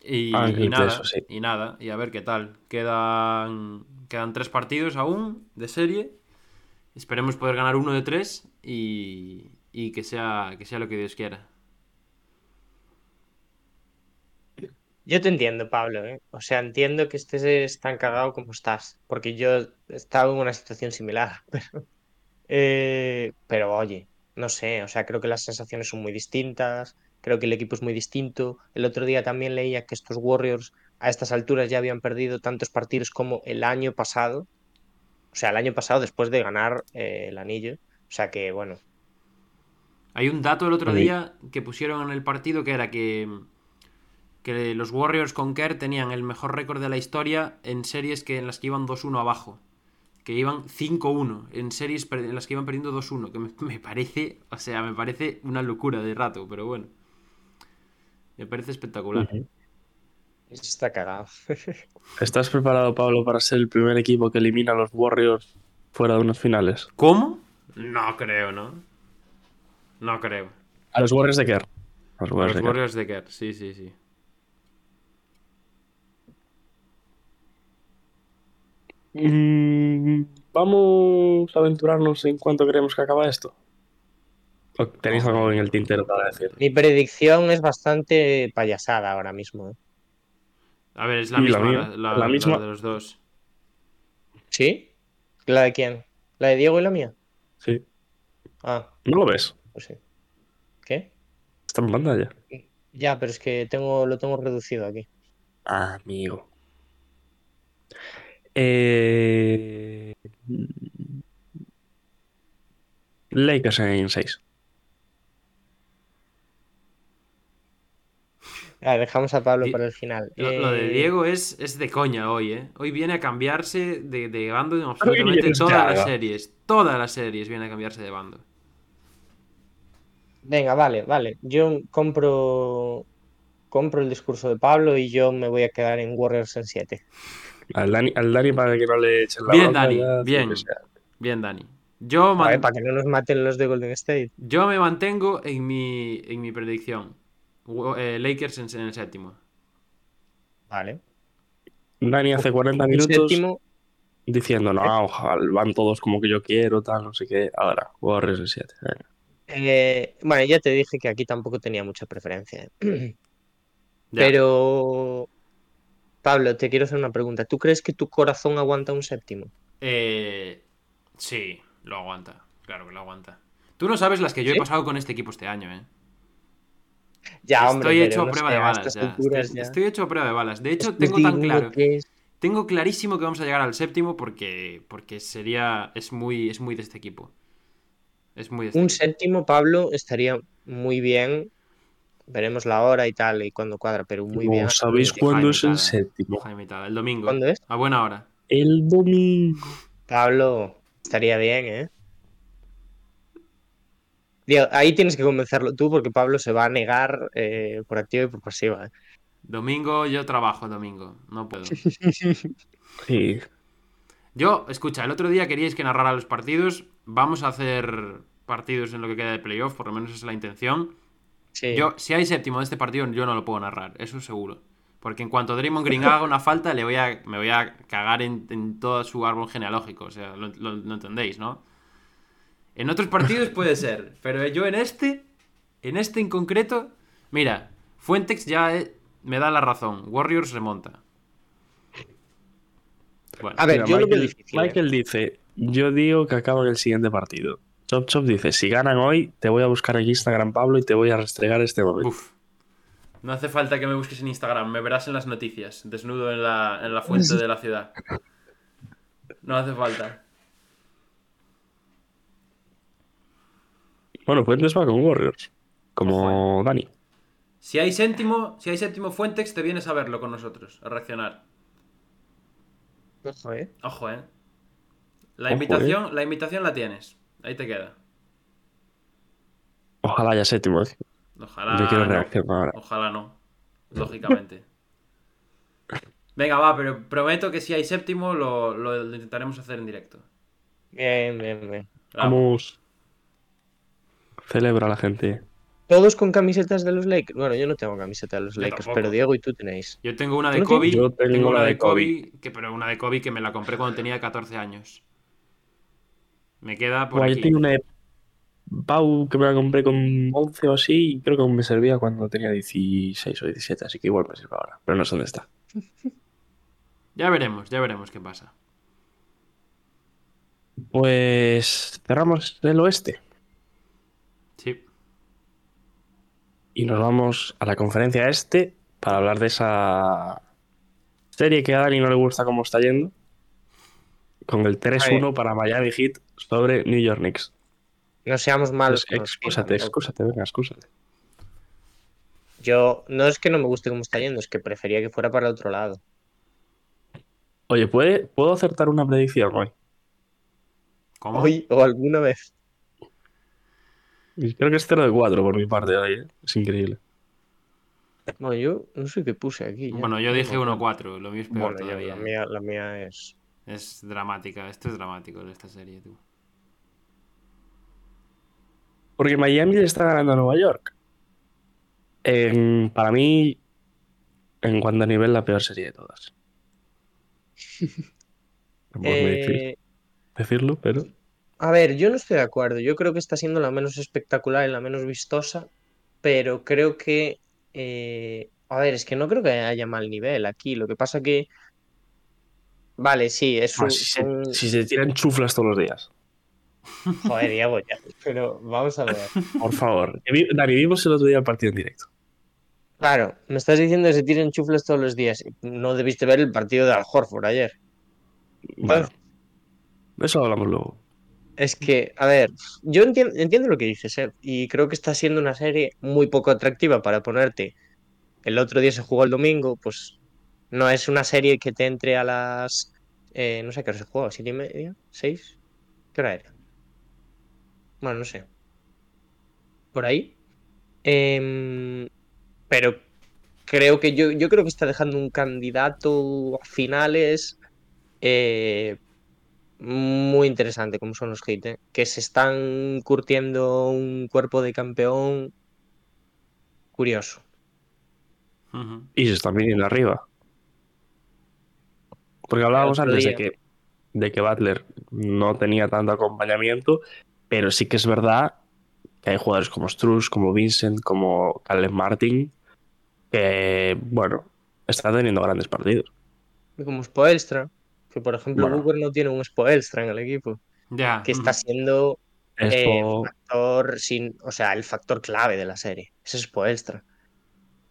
Y, Ah, y nada, eso, sí. y nada, y a ver qué tal. Quedan, quedan tres partidos aún de serie. Esperemos poder ganar uno de tres y, y que, sea, que sea lo que Dios quiera. Yo te entiendo, Pablo, ¿eh? O sea, entiendo que estés tan cagado como estás, porque yo he estado en una situación similar, pero, eh, pero oye, no sé, o sea, creo que las sensaciones son muy distintas, creo que el equipo es muy distinto. El otro día también leía que estos Warriors a estas alturas ya habían perdido tantos partidos como el año pasado, o sea, el año pasado después de ganar eh, el anillo, o sea que, bueno, Hay un dato el otro Sí. día que pusieron en el partido que era que, que los Warriors con Kerr tenían el mejor récord de la historia en series que, en las que iban 2-1 abajo. Que iban 5-1 en series en las que iban perdiendo 2-1. Que me, me parece, o sea, me parece una locura de rato, pero bueno. Me parece espectacular. Está cagado. ¿Estás preparado, Pablo, para ser el primer equipo que elimina a los Warriors fuera de unas finales? ¿Cómo? No creo, ¿no? No creo. A los Warriors de Kerr. A los A Warriors los de Kerr. Warriors de Kerr, sí, sí, sí. Mm, Vamos a aventurarnos en cuánto creemos que acaba esto. ¿O ¿Tenéis algo en el tintero para decir? Mi predicción es bastante payasada ahora mismo. ¿eh? A ver, es la misma, mía. la, la- La la misma. de los dos. ¿Sí? ¿La de quién? ¿La de Diego y la mía? Sí. Ah, ¿No lo ves? pues sí. ¿Qué? Está en pantalla. Ya, pero es que tengo, lo tengo reducido aquí. Amigo. Eh... Lakers en 6. Ah, dejamos a Pablo Di- para el final. Lo, lo de Eh, Diego es, es de coña hoy, ¿eh? Hoy viene a cambiarse de, de bando en absolutamente todas las series. Todas las series viene a cambiarse de bando. Venga, vale, vale. Yo compro compro el discurso de Pablo y yo me voy a quedar en Warriors en 7. Al Dani, al Dani para que no le echen la Bien, Dani, ya, bien. Bien, Dani. Yo, man- para que no nos maten los de Golden State. yo me mantengo en mi, en mi predicción. Eh, Lakers en, en el séptimo. Vale. Dani hace 40 Un minutos séptimo, diciendo, no, ojalá van todos como que yo quiero, tal, no sé qué. Ahora, Warriors en 7. eh, bueno, ya te dije que aquí tampoco tenía mucha preferencia. ¿eh? Ya. Pero, Pablo, te quiero hacer una pregunta. ¿Tú crees que tu corazón aguanta un séptimo? Eh, sí, lo aguanta. Claro que lo aguanta. Tú no sabes las que yo he pasado con este equipo este año, ¿eh? Ya, hombre, Estoy hecho a prueba de balas estas ya. alturas Estoy, ya. estoy hecho a prueba de balas. De hecho, tengo tan claro. que es- Tengo clarísimo que vamos a llegar al séptimo porque, porque sería. Es muy, es muy de este equipo. Es muy de este Un equipo. séptimo, Pablo, estaría muy bien. Veremos la hora y tal y cuando cuadra, pero muy bien. ¿Sabéis cuándo es el séptimo? El domingo. ¿Cuándo es? A buena hora. El domingo. Pablo, estaría bien, ¿eh? Diego, ahí tienes que convencerlo tú porque Pablo se va a negar eh, por activa y por pasiva. ¿eh? Domingo yo trabajo domingo. No puedo. Sí. Yo, escucha, el otro día queríais que narrara los partidos. Vamos a hacer partidos en lo que queda de playoff, por lo menos esa es la intención. Sí. Yo, si hay séptimo de este partido, yo no lo puedo narrar, eso seguro. Porque en cuanto Draymond Green haga una falta, le voy a, me voy a cagar en, en todo su árbol genealógico. O sea, lo, lo- lo entendéis, ¿no? En otros partidos puede ser, pero yo en este, en este en concreto, mira, Fuentex ya eh, me da la razón. Warriors remonta. Bueno, A ver, Mira, yo lo Michael, difícil. ¿eh? Michael dice, yo digo que acaba en el siguiente partido. Chop Chop dice, si ganan hoy, te voy a buscar en Instagram, Pablo, y te voy a restregar este momento. uf. No hace falta que me busques en Instagram, me verás en las noticias, desnudo en la, en la fuente de la ciudad. No hace falta. Bueno, Fuentes va con Warriors, como Ojo, Dani. Si hay séptimo, si hay séptimo Fuentex, te vienes a verlo con nosotros, a reaccionar. Ojo, ¿eh? Ojo, eh. La Ojo, invitación, la invitación la tienes. Ahí te queda. Ojalá haya séptimo. ¿eh? Ojalá. Yo quiero no. reacción ahora. Ojalá no. Lógicamente. Venga, va, pero prometo que si hay séptimo lo, lo intentaremos hacer en directo. Bien, bien, bien. Vamos. Celebra a la gente. Todos con camisetas de los Lakers. Bueno, yo no tengo camiseta de los Yo Lakers, tampoco. pero Diego y tú tenéis. Yo tengo una ¿Tú de no Kobe. Yo tengo tengo una una de Kobe, que, pero una de Kobe que me la compré cuando tenía 14 años. Me queda por Buah, yo tengo una de Pau que me la compré con 11 o así, y creo que me servía cuando tenía 16 o 17, así que igual me sirve ahora. Pero no sé dónde está. Ya veremos, ya veremos qué pasa. Pues cerramos el oeste Sí. y nos vamos a la conferencia este para hablar de esa serie que a Dani no le gusta cómo está yendo. Con el 3-1 para Miami Heat sobre New York Knicks. No seamos malos. Pues excúsate, excúsate, venga, excúsate. Yo no es que no me guste cómo está yendo, es que prefería que fuera para el otro lado. Oye, ¿puede, ¿puedo acertar una predicción hoy? ¿Cómo? Hoy o alguna vez. Y Creo que es 0 de 4 por mi parte hoy, ¿eh? Es increíble. Bueno, yo no sé qué puse aquí. ya. Bueno, yo No dije me acuerdo. 1-4, lo mío es peor Bueno, todavía. la, mía, la mía es. Es dramática, esto es dramático esta serie, tú. Porque Miami le está ganando a Nueva York. En- para mí, en cuanto a nivel, la peor serie de todas. No Eh, decirlo, pero. A ver, yo no estoy de acuerdo. Yo creo que está siendo la menos espectacular y la menos vistosa, pero creo que. eh, a ver, es que no creo que haya mal nivel aquí. Lo que pasa que. Vale, sí, es Ah, un. si, se, son- si se tiran chuflas todos los días. Joder, Diego, ya. Pero vamos a ver. Por favor. Dani, vimos el otro día el partido en directo. Claro, me estás diciendo que se tiran chufles todos los días. No debiste ver el partido de Al Horford ayer. Bueno, de eso hablamos luego. Es que, a ver, yo entiendo, lo que dices, y creo que está siendo una serie muy poco atractiva para ponerte. El otro día se jugó el domingo, pues no es una serie que te entre a las. eh, no sé qué hora se jugó, ¿siete y media? ¿Seis? ¿Qué hora era? Bueno, no sé. Por ahí. Em, pero creo que yo, yo creo que está dejando un candidato a finales. eh, muy interesante como son los Heat, ¿eh? que se están curtiendo un cuerpo de campeón curioso. Y se están viniendo arriba. Porque hablábamos antes de que, de que Butler no tenía tanto acompañamiento, pero sí que es verdad que hay jugadores como Struz, como Vincent, como Caleb Martin, que, bueno, están teniendo grandes partidos. Y Como Spoelstra, que por ejemplo Bueno. Booker no tiene un Spoelstra en el equipo, Ya. que está siendo eh, factor sin, o sea, el factor clave de la serie. Ese es Spoelstra.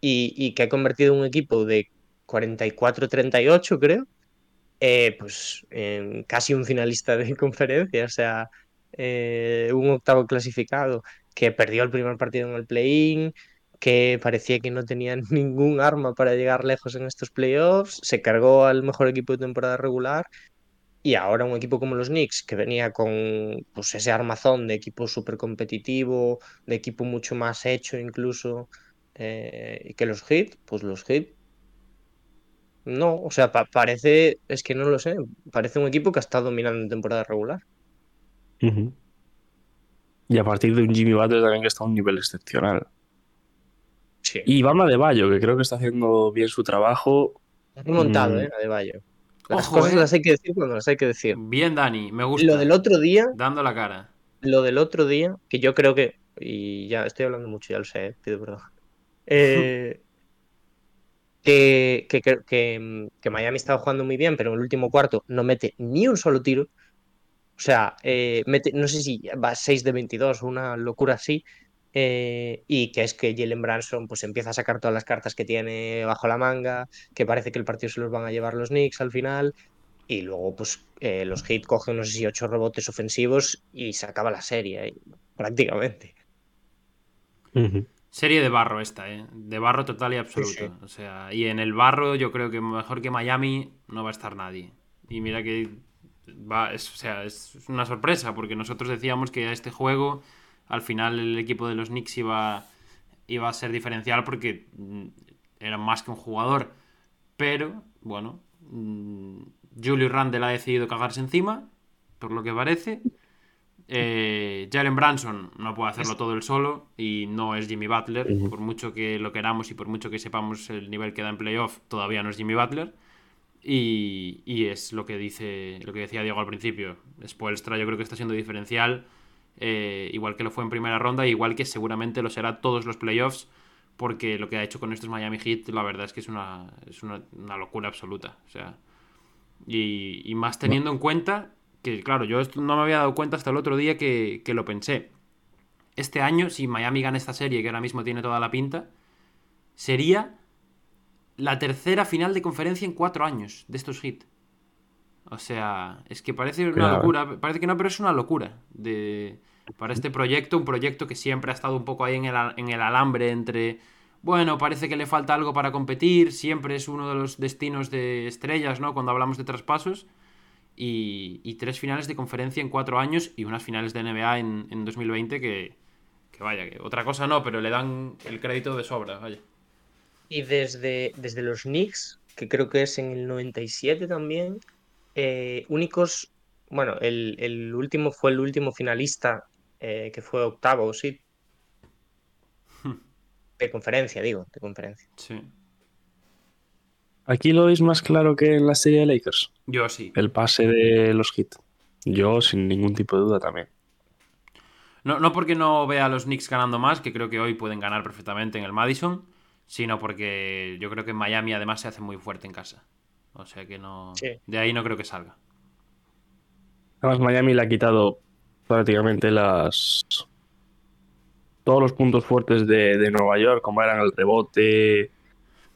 Y, y que ha convertido un equipo de 44-38, creo, eh, pues en casi un finalista de conferencia, o sea, eh, un octavo clasificado que perdió el primer partido en el play-in, que parecía que no tenía ningún arma para llegar lejos en estos playoffs, se cargó al mejor equipo de temporada regular y ahora un equipo como los Knicks, que venía con pues, ese armazón de equipo súper competitivo, de equipo mucho más hecho incluso, eh, que los Heat, pues los Heat, no, o sea, pa- parece, es que no lo sé, parece un equipo que ha estado dominando en temporada regular. Y a partir de un Jimmy Butler también que está a un nivel excepcional. Sí. Y Bama de Bayo, que creo que está haciendo bien su trabajo. Ha remontado, Mm. ¿eh? Adebayo. Las Ojo, cosas eh. las hay que decir cuando las hay que decir. Bien, Dani, me gusta. Lo del otro día, Dando la cara. lo del otro día, que yo creo que, y ya estoy hablando mucho, ya lo sé, eh, pido perdón. Eh, que, que, que, que- que Miami estaba jugando muy bien, pero en el último cuarto no mete ni un solo tiro. O sea, eh, mete, no sé si va 6 de 22 o una locura así. Eh, y que es que Jalen Branson pues empieza a sacar todas las cartas que tiene bajo la manga, que parece que el partido se los van a llevar los Knicks al final. Y luego, pues, eh, los Heat cogen, no sé si ocho rebotes ofensivos y se acaba la serie, eh, prácticamente. Serie de barro esta, ¿eh? De barro total y absoluto. sí. O sea, y en el barro yo creo que mejor que Miami no va a estar nadie. Y mira que va, es, o sea, es una sorpresa, porque nosotros decíamos que a este juego, al final el equipo de los Knicks iba, iba a ser diferencial porque mm, era más que un jugador. Pero, bueno, mm, Julius Randle ha decidido cagarse encima, por lo que parece. Eh, Jalen Branson no puede hacerlo todo él solo y no es Jimmy Butler. Por mucho que lo queramos y por mucho que sepamos el nivel que da en playoff, todavía no es Jimmy Butler. Y, y es lo que dice lo que decía Diego al principio. Spoelstra yo creo que está siendo diferencial, eh, igual que lo fue en primera ronda, igual que seguramente lo será todos los playoffs, porque lo que ha hecho con estos Miami Heat, la verdad es que es una, es una, locura absoluta. O sea, y, y más teniendo en cuenta que, claro, yo no me había dado cuenta hasta el otro día que, que lo pensé. Este año, si Miami gana esta serie, que ahora mismo tiene toda la pinta, sería la tercera final de conferencia en cuatro años de estos hits. O sea, es que parece una Claro. locura. Parece que no, pero es una locura. De, para este proyecto, un proyecto que siempre ha estado un poco ahí en el, en el alambre entre, bueno, parece que le falta algo para competir, siempre es uno de los destinos de estrellas, ¿no? Cuando hablamos de traspasos. Y, y tres finales de conferencia en cuatro años y unas finales de NBA en, en 2020 que, que vaya, que otra cosa no, pero le dan el crédito de sobra, vaya. Y desde, desde los Knicks, que creo que es en el 97 también, eh, únicos, bueno, el, el último fue el último finalista, eh, que fue octavo, sí. De conferencia, digo, de conferencia. Sí. Aquí lo veis más claro que en la serie de Lakers. Yo sí. El pase de los hits. Yo sin ningún tipo de duda también. No, no porque no vea a los Knicks ganando más, que creo que hoy pueden ganar perfectamente en el Madison, sino porque yo creo que Miami además se hace muy fuerte en casa. O sea que no. Sí. De ahí no creo que salga. Además, Miami le ha quitado prácticamente las. Todos los puntos fuertes de, de Nueva York, como eran el rebote.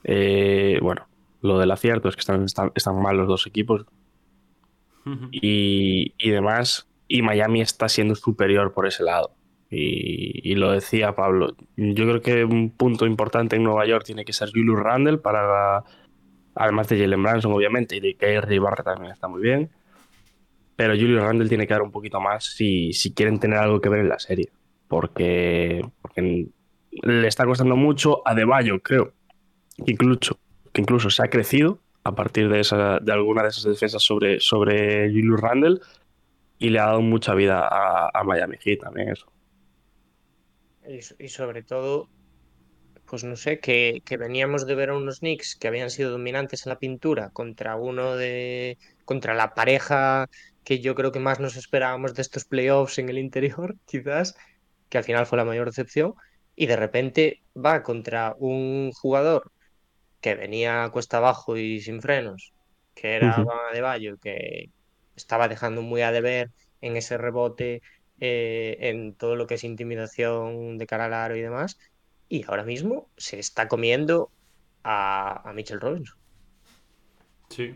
eh, bueno, lo del acierto es que están, están, están mal los dos equipos y, y demás. Y Miami está siendo superior por ese lado. Y, y lo decía Pablo. Yo creo que un punto importante en Nueva York tiene que ser Julius Randle para. Además de Jalen Branson, obviamente, y de Kyrie Barrett también está muy bien. Pero Julius Randle tiene que dar un poquito más si, si quieren tener algo que ver en la serie. Porque, porque le está costando mucho a Deballo, creo. Que incluso, que incluso se ha crecido a partir de, esa, de alguna de esas defensas sobre, sobre Julius Randle y le ha dado mucha vida a, a Miami Heat también eso. Y, so- y sobre todo, pues no sé, que, que veníamos de ver a unos Knicks que habían sido dominantes en la pintura contra uno de. contra la pareja que yo creo que más nos esperábamos de estos playoffs en el interior, quizás, que al final fue la mayor decepción, y de repente va contra un jugador que venía cuesta abajo y sin frenos, que era. Bam Adebayo, que estaba dejando muy a deber en ese rebote, eh, en todo lo que es intimidación de cara al aro y demás, y ahora mismo se está comiendo a, a Mitchell Robinson. Sí.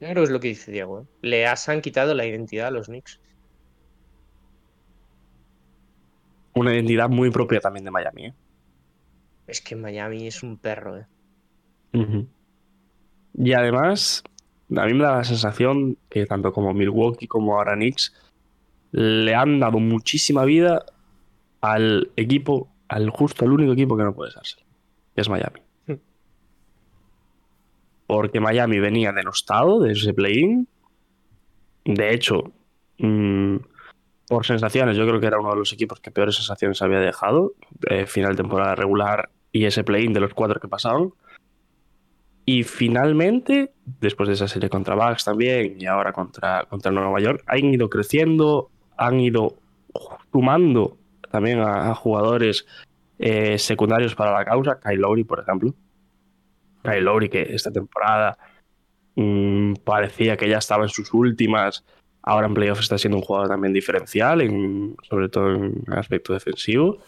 Que es lo que dice Diego, ¿eh? Le has- han quitado la identidad a los Knicks. Una identidad muy propia también de Miami. ¿eh? Es que Miami es un perro, ¿eh? Y además, a mí me da la sensación que tanto como Milwaukee como ahora Knicks le han dado muchísima vida al equipo, al justo al único equipo que no puede darse, que es Miami. Hmm. Porque Miami venía denostado de ese play-in. De hecho, mm, por sensaciones, yo creo que era uno de los equipos que peores sensaciones había dejado. eh, final de temporada regular y ese play-in de los cuatro que pasaban. Y finalmente, después de esa serie contra Bucks también y ahora contra, contra Nueva York, han ido creciendo, han ido sumando también a, jugadores eh, secundarios para la causa. Kyle Lowry, por ejemplo. Kyle Lowry, que esta temporada mm, parecía que ya estaba en sus últimas. Ahora en playoffs está siendo un jugador también diferencial, en, sobre todo en aspecto defensivo.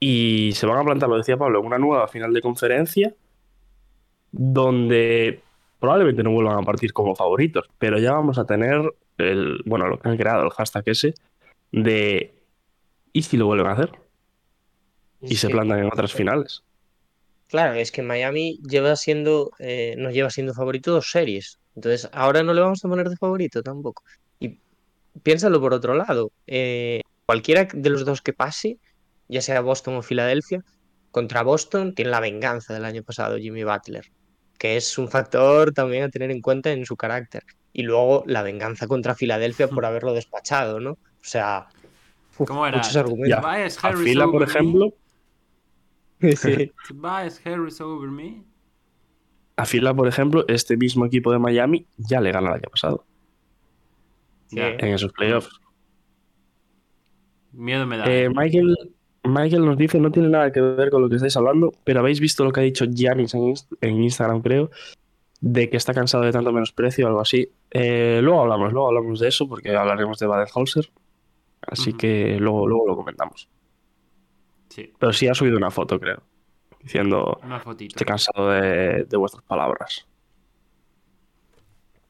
Y se van a plantar, lo decía Pablo, una nueva final de conferencia donde probablemente no vuelvan a partir como favoritos, pero ya vamos a tener el, bueno, lo que han creado, el hashtag ese, de ¿y si lo vuelven a hacer? Y Es se plantan en otras finales. Claro, es que Miami lleva siendo, eh, nos lleva siendo favorito dos series. Entonces, ahora no le vamos a poner de favorito tampoco. Y piénsalo por otro lado. eh, cualquiera de los dos que pase, ya sea Boston o Filadelfia, contra Boston tiene la venganza del año pasado, Jimmy Butler, que es un factor también a tener en cuenta en su carácter. Y luego la venganza contra Filadelfia por haberlo despachado, ¿no? O sea, uf, ¿Cómo era? muchos argumentos. Harris Fila, por over me. ejemplo, Sí. Tobias Harris over me. a Fila, por ejemplo, este mismo equipo de Miami ya le gana el año pasado en esos playoffs. Miedo me da. Eh, Michael, Michael nos dice, no tiene nada que ver con lo que estáis hablando, pero habéis visto lo que ha dicho Giannis en Instagram, creo, de que está cansado de tanto menosprecio o algo así. Eh, luego hablamos, luego hablamos de eso, porque hablaremos de Baden-Holzer. Así que luego, luego lo comentamos. Sí, Pero sí ha subido una foto, creo, diciendo, una fotito. estoy cansado de, de vuestras palabras.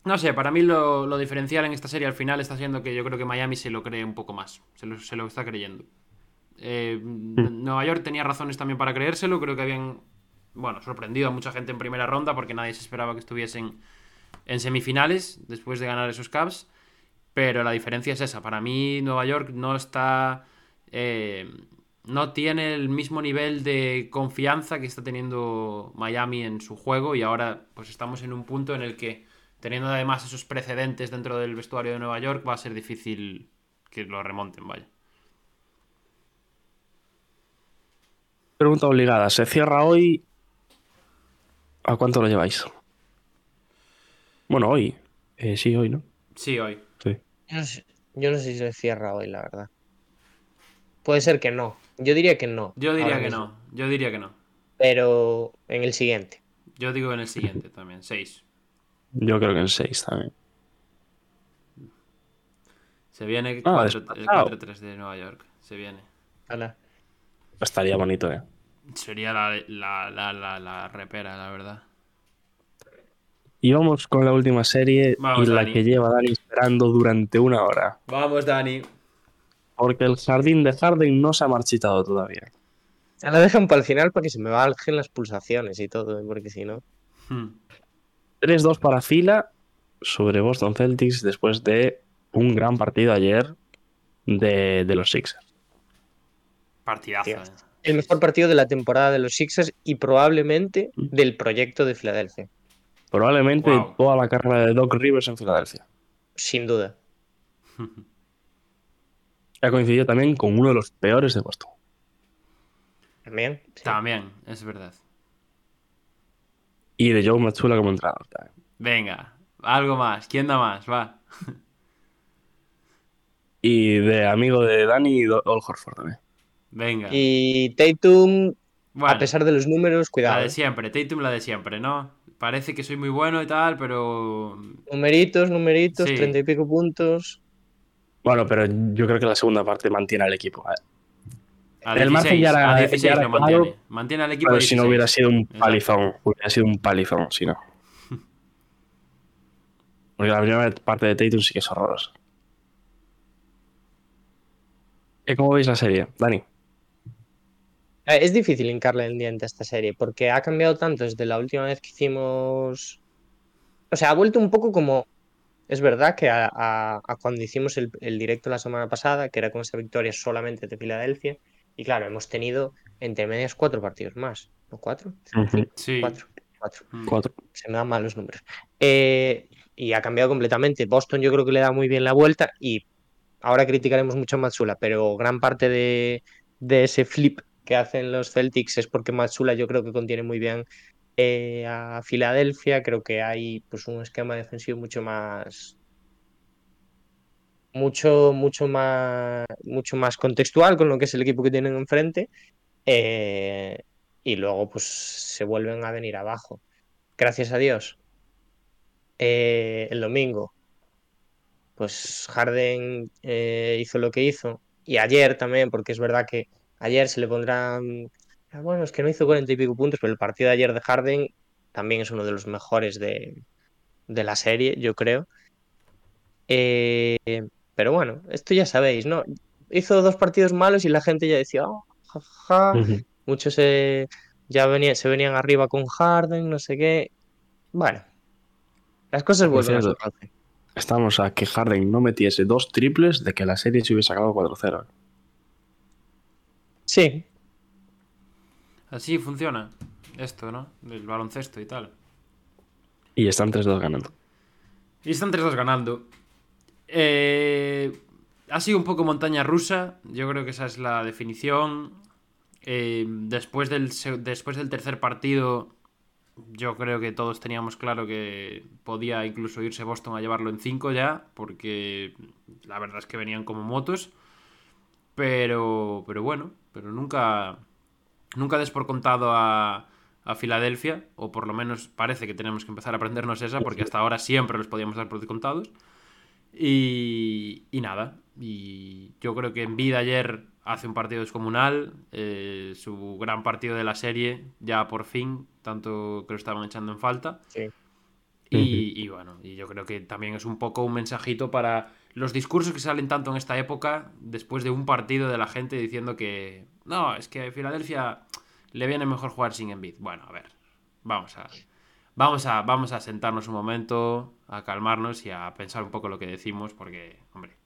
No sé, para mí lo, lo diferencial en esta serie al final está siendo que yo creo que Miami se lo cree un poco más. Se lo, se lo está creyendo. Eh, Nueva York tenía razones también para creérselo. Creo que habían, bueno, sorprendido a mucha gente en primera ronda porque nadie se esperaba que estuviesen en semifinales después de ganar esos Cavs. Pero la diferencia es esa. Para mí, Nueva York no está. eh, no tiene el mismo nivel de confianza que está teniendo Miami en su juego. Y ahora, pues estamos en un punto en el que, teniendo además esos precedentes dentro del vestuario de Nueva York, va a ser difícil que lo remonten, vaya. Pregunta obligada. ¿Se cierra hoy? ¿A cuánto lo lleváis? Bueno, hoy. Eh, sí, hoy, ¿no? Sí, hoy. Sí. Yo no, sé, yo no sé si se cierra hoy, la verdad. Puede ser que no. Yo diría que no. Yo diría que mismo. no. Yo diría que no. Pero en el siguiente. Yo digo en el siguiente también, 6. Yo creo que en 6 también. Se viene Ah, 4 despachado. 4-3 de Nueva York. Se viene. Ala. Estaría bonito, ¿eh? Sería la, la, la, la, la repera, la verdad. Y vamos con la última serie Vamos, y la Dani. que lleva Dani esperando durante una hora. Vamos, Dani. Porque el jardín de Harden no se ha marchitado todavía. Ya la dejan para el final para que se me bajen las pulsaciones y todo, ¿eh? porque si no. Hmm. 3-2 para fila sobre Boston Celtics después de un gran partido ayer de, de los Sixers. Partidazo. Eh. El mejor partido de la temporada de los Sixers y probablemente del proyecto de Filadelfia. Probablemente Wow. toda la carrera de Doc Rivers en Filadelfia. Sin duda. Ha coincidido también con uno de los peores de Boston. También. sí. También, es verdad. Y de Joe Matsula como entrenador. Venga, algo más. ¿Quién da más? Va. Y de amigo de Dani, Do- Al Horford también. Venga. Y Tatum, Bueno, a pesar de los números, la cuidado. de ¿eh? siempre. Tatum la de siempre, ¿no? Parece que soy muy bueno y tal, pero... Numeritos, numeritos, Sí. treinta y pico puntos. Bueno, pero yo creo que la segunda parte mantiene al equipo. ¿eh? A El margen 16, ya era- a 16 ya era lo mantiene. claro, Mantiene al equipo a Pero si no 16. hubiera sido un Exacto. palizón, hubiera sido un palizón, si no. Porque la primera parte de Tatum sí que es horrorosa. ¿Y ¿Cómo veis la serie, Dani? Es difícil hincarle el diente a esta serie porque ha cambiado tanto desde la última vez que hicimos. O sea, ha vuelto un poco como. Es verdad que a, a- a cuando hicimos el, el directo la semana pasada, que era con esa victoria solamente de Filadelfia, y claro, hemos tenido entre medias cuatro partidos más. ¿No cuatro? Sí. Cuatro. Cuatro. Mm. Cuatro. Se me dan mal los números. Eh, y ha cambiado completamente. Boston yo creo que le da muy bien la vuelta y ahora criticaremos mucho a Matsula, pero gran parte de, de ese flip que hacen los Celtics es porque Matsula yo creo que contiene muy bien eh, a Filadelfia. Creo que hay pues un esquema defensivo mucho más mucho, mucho más mucho más contextual con lo que es el equipo que tienen enfrente. Eh, y luego pues se vuelven a venir abajo. Gracias a Dios. Eh, el domingo, pues Harden hizo lo que hizo. Y ayer también, porque es verdad que ayer se le pondrán. ah, Bueno, es que no hizo cuarenta y pico puntos, pero el partido de ayer de Harden también es uno de los mejores de, de la serie, yo creo. Eh, pero bueno, esto ya sabéis, ¿no? Hizo dos partidos malos y la gente ya decía, oh, ja, ja, ja". Ujú. Muchos se, ya venían, se venían arriba con Harden, no sé qué. Bueno, las cosas vuelven a su. Estamos a que Harden no metiese dos triples de que la serie se hubiese acabado 4-0. Sí, Así funciona esto, ¿no? El baloncesto y tal. Y están 3-2 ganando. Y están 3-2 ganando. Eh, ha sido un poco montaña rusa. Yo creo que esa es la definición. Eh, después, del, se- después del tercer partido, yo creo que todos teníamos claro que podía incluso irse Boston a llevarlo en 5 ya, porque la verdad es que venían como motos. Pero, pero bueno, pero nunca, nunca des por contado a, a Filadelfia, o por lo menos parece que tenemos que empezar a aprendernos esa, porque hasta ahora siempre los podíamos dar por contados. Y, y nada, y yo creo que en vida ayer hace un partido descomunal, eh, su gran partido de la serie, ya por fin, tanto que lo estaban echando en falta. Sí. Y, y bueno, y yo creo que también es un poco un mensajito para los discursos que salen tanto en esta época, después de un partido de la gente diciendo que no, es que a Filadelfia le viene mejor jugar sin Embiid. Bueno, a ver, vamos a, vamos a, vamos a sentarnos un momento, a calmarnos y a pensar un poco lo que decimos, porque, hombre,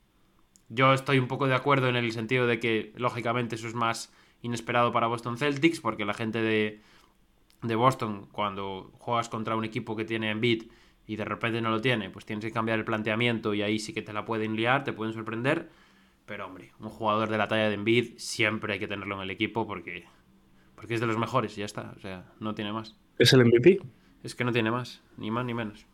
yo estoy un poco de acuerdo en el sentido de que, lógicamente, eso es más inesperado para Boston Celtics, porque la gente de, de Boston, cuando juegas contra un equipo que tiene Embiid y de repente no lo tiene, pues tienes que cambiar el planteamiento y ahí sí que te la pueden liar, te pueden sorprender. Pero hombre, un jugador de la talla de Embiid siempre hay que tenerlo en el equipo porque, porque es de los mejores y ya está. O sea, no tiene más. ¿Es el MVP? Es que no tiene más, ni más ni menos.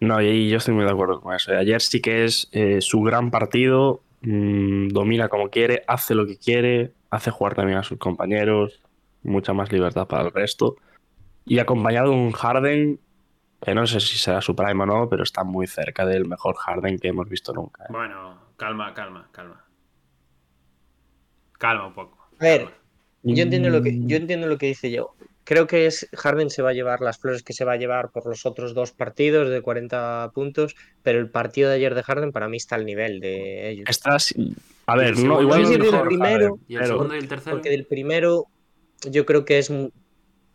No, y yo estoy muy de acuerdo con eso. Ayer sí que es eh, su gran partido, mmm, domina como quiere, hace lo que quiere, hace jugar también a sus compañeros, mucha más libertad para el resto. Y acompañado de un Harden que no sé si será su prime o no, pero está muy cerca del mejor Harden que hemos visto nunca. ¿eh? Bueno, calma, calma, calma. Calma un poco. A ver, yo entiendo lo que, Mm. yo entiendo lo que dice yo. Creo que es Harden se va a llevar las flores que se va a llevar por los otros dos partidos de 40 puntos, pero el partido de ayer de Harden para mí está al nivel de ellos. Estás. A ver, el no, igual el es mejor primero, ¿Y el segundo y el tercero? Porque del primero yo creo que es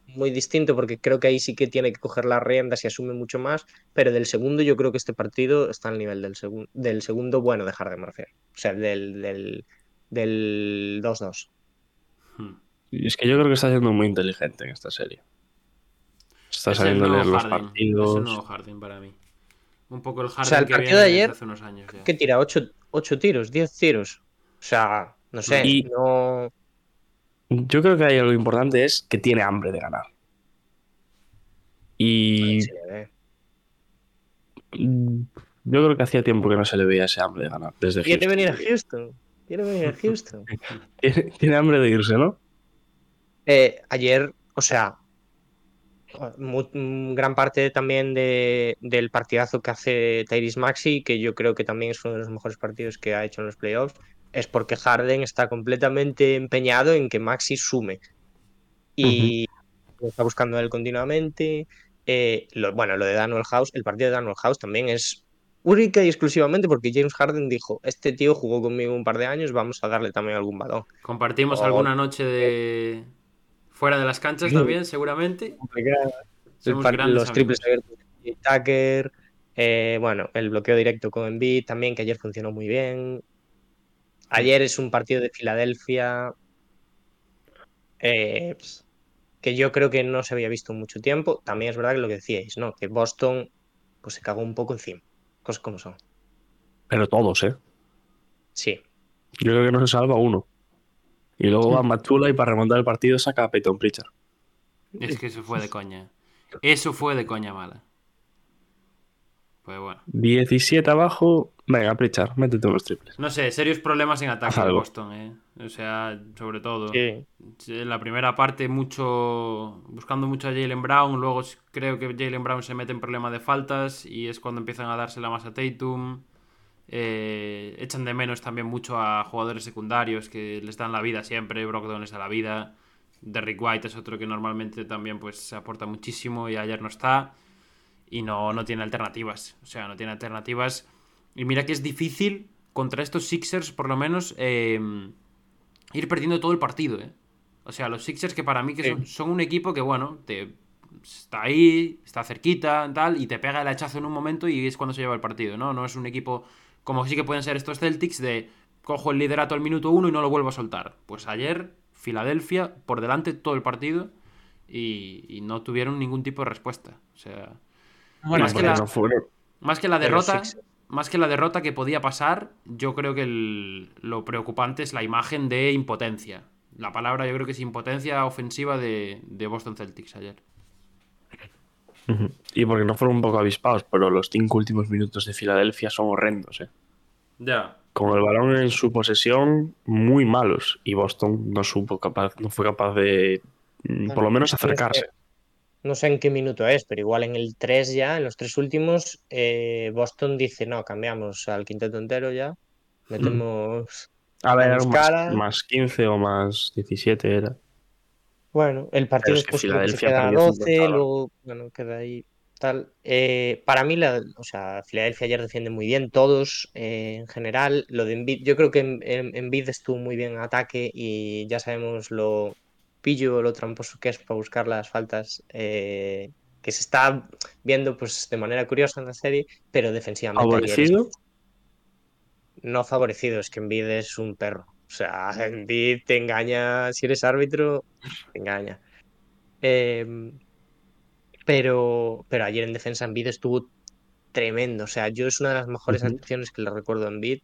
muy distinto porque creo que ahí sí que tiene que coger las riendas y asume mucho más, pero del segundo yo creo que este partido está al nivel del, segun- del segundo bueno de Harden, refiero. O sea, del, del, del 2-2. Hmm. Y Es que yo creo que está siendo muy inteligente en esta serie. Está Es sabiendo leer los Harden, Es partidos. el nuevo Harden para mí. Un poco el Harden sea, el que partido viene de ayer- hace unos años ya. ¿Qué tira? ¿8, tiros? ¿10 tiros? O sea, no sé, Y- no... Yo creo que hay algo importante es que tiene hambre de ganar. Y le ve. mm, yo creo que hacía tiempo que no se le veía ese hambre de ganar desde Quiere Houston. venir a Houston. Quiere venir a Houston. Tiene, tiene hambre de irse, ¿no? Eh, ayer, o sea, mm, gran parte también de- del partidazo que hace Tyrese Maxi, que yo creo que también es uno de los mejores partidos que ha hecho en los playoffs, es porque Harden está completamente empeñado en que Maxi sume. Y lo está buscando él continuamente. Eh, lo- bueno, lo de Daniel House, el partido de Daniel House también es única y exclusivamente porque James Harden dijo, este tío jugó conmigo un par de años, vamos a darle también algún balón. Compartimos alguna noche de fuera de las canchas también, seguramente. Par- los triples abiertos de Tucker, eh, bueno, el bloqueo directo con Embiid también, que ayer funcionó muy bien. Ayer es un partido de Filadelfia eh, pues, que yo creo que no se había visto en mucho tiempo. También es verdad que lo que decíais, ¿no? Que Boston pues se cagó un poco encima. Cosas como son. Pero todos, ¿eh? Sí. Yo creo que no se salva uno. Y luego va Matula y para remontar el partido saca a Peyton Pritchard. Es que eso fue de coña. Eso fue de coña mala. Pues bueno. 17 abajo. Venga, Pritchard, métete unos triples. No sé, serios problemas en ataque de algo. Boston, ¿eh? O sea, sobre todo. Sí. En la primera parte, mucho. buscando mucho a Jalen Brown. Luego creo que Jalen Brown se mete en problema de faltas. Y es cuando empiezan a dársela más a Tatum. Eh, echan de menos también mucho a jugadores secundarios que les dan la vida siempre. Brogdon les da la vida. Derrick White es otro que normalmente también pues aporta muchísimo y ayer no está. Y no, no tiene alternativas. O sea, no tiene alternativas. Y mira que es difícil contra estos Sixers, por lo menos, eh, ir perdiendo todo el partido, ¿eh? O sea, los Sixers que para mí que Sí. son, son un equipo que, bueno, te, está ahí, está cerquita, tal, y te pega el hachazo en un momento y es cuando se lleva el partido, ¿no? No es un equipo como sí que pueden ser estos Celtics de cojo el liderato al minuto uno y no lo vuelvo a soltar. Pues ayer, Filadelfia, por delante todo el partido y, y no tuvieron ningún tipo de respuesta. O sea, Bueno, más, que la, no más que la derrota, Sixers. Más que la derrota que podía pasar, yo creo que el- lo preocupante es la imagen de impotencia. La palabra yo creo que es impotencia ofensiva de, de Boston Celtics ayer. Y porque no fueron un poco avispados, pero los cinco últimos minutos de Filadelfia son horrendos, ¿eh? Ya. Con el balón en su posesión, muy malos. Y Boston no supo capaz, no fue capaz de mm, por lo menos acercarse. No sé en qué minuto es, pero igual en el 3 ya, en los tres últimos, eh, Boston dice, no, cambiamos al quinteto entero ya. Metemos... A ver, era más, más 15 o más 17 era. Bueno, el partido es que después que queda a perdió 12, cincuenta, luego, bueno, queda ahí. tal. Eh, para mí, la, o sea, Filadelfia ayer defiende muy bien, todos eh, en general. Lo de Embiid, yo creo que en, en, Embiid estuvo muy bien en ataque y ya sabemos lo pillo, lo tramposo que es para buscar las faltas. Eh, que se está viendo pues de manera curiosa en la serie, pero defensivamente. ¿Favorecido? No favorecido, es que Embiid es un perro. O sea, Embiid te engaña, si eres árbitro, te engaña. Eh, pero, pero ayer en defensa Embiid estuvo tremendo. O sea, yo es una de las mejores uh -huh. actuaciones que le recuerdo a Embiid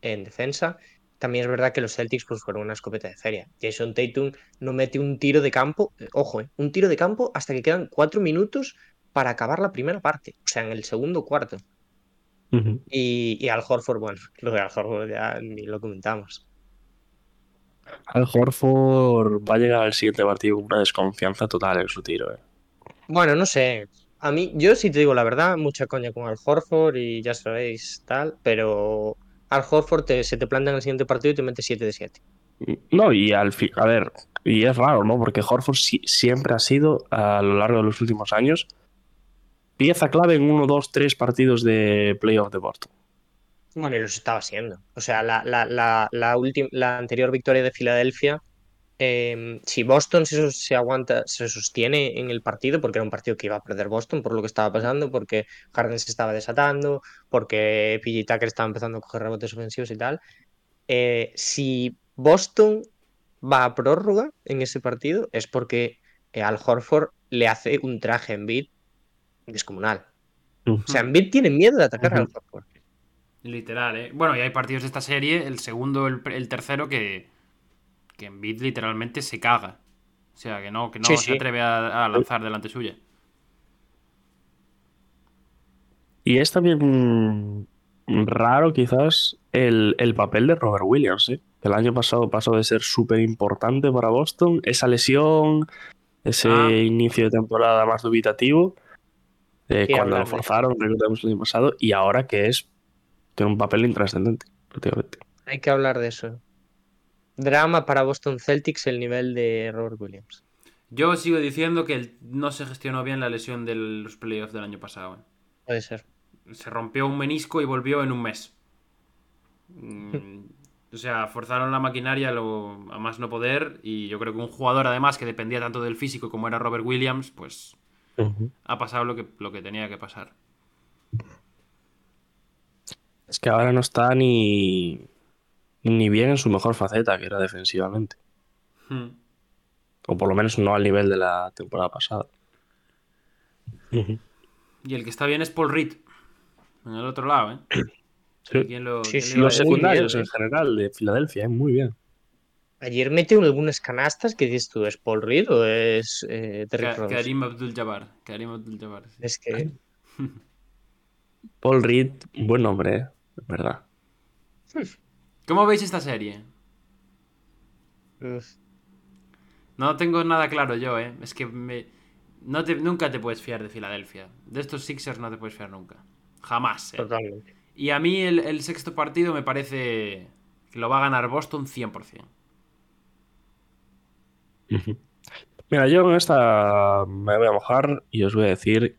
en defensa. También es verdad que los Celtics pues, fueron una escopeta de feria. Jason Tatum no mete un tiro de campo, eh, ojo, eh, un tiro de campo hasta que quedan cuatro minutos para acabar la primera parte, o sea, en el segundo cuarto. Uh -huh. y, y, Al Horford, bueno, lo de Al Horford ya ni lo comentamos. Al Horford va a llegar al siguiente partido con una desconfianza total en su tiro. Eh. Bueno, no sé. A mí, yo sí te digo la verdad, mucha coña con Al Horford y ya sabéis tal, pero Al Horford te, se te planta en el siguiente partido y te mete 7 de 7. No, y al fin, a ver, y es raro, ¿no? Porque Horford si, siempre ha sido, a lo largo de los últimos años, pieza clave en uno, dos, tres partidos de playoff de Boston. Bueno, y los estaba siendo. O sea, la, la, la, la, la anterior victoria de Filadelfia, eh, si Boston se, se, aguanta, se sostiene en el partido, porque era un partido que iba a perder Boston por lo que estaba pasando, porque Harden se estaba desatando, porque PG Tucker estaba empezando a coger rebotes ofensivos y tal. Eh, si Boston va a prórroga en ese partido, es porque eh, Al Horford le hace un traje en beat descomunal. Uh -huh. O sea, Embiid tiene miedo de atacar uh -huh. a Horford. Literal, ¿eh? Bueno, y hay partidos de esta serie, el segundo, el, el tercero, que, que Embiid literalmente se caga. O sea, que no, que no Sí, se sí. atreve a, a lanzar delante suya. Y es también raro, quizás, el, el papel de Robert Williams, ¿eh? que el año pasado pasó de ser súper importante para Boston. Esa lesión, ese Ah. inicio de temporada más dubitativo, eh, cuando lo forzaron, recordemos el año pasado, y ahora que es tiene un papel intrascendente, prácticamente. Hay que hablar de eso. Drama para Boston Celtics el nivel de Robert Williams. Yo sigo diciendo que no se gestionó bien la lesión de los playoffs del año pasado. ¿eh? Puede ser. Se rompió un menisco y volvió en un mes. Mm, o sea, forzaron la maquinaria a, lo- a más no poder y yo creo que un jugador además que dependía tanto del físico como era Robert Williams, pues ha pasado lo que, lo que tenía que pasar. Es que ahora no está ni, ni bien en su mejor faceta, que era defensivamente. Hmm. O por lo menos no al nivel de la temporada pasada. Y el que está bien es Paul Reed. En el otro lado, ¿eh? Sí. ¿Quién lo, Sí, sí, Los secundarios bien, en general de Filadelfia, ¿eh? muy bien. Ayer metió algunas canastas que dices tú, ¿es Paul Reed o es eh, Derrick Ka- Rose? Karim Abdul-Jabbar. Karim Abdul-Jabbar. sí. Es que Paul Reed, buen nombre, ¿eh? es verdad. ¿Cómo veis esta serie? uf, No tengo nada claro yo, ¿eh? Es que me... no te... nunca te puedes fiar de Filadelfia. De estos Sixers no te puedes fiar nunca. Jamás. ¿eh? totalmente. Y a mí el, el sexto partido me parece que lo va a ganar Boston 100%. Mira, yo en esta me voy a mojar y os voy a decir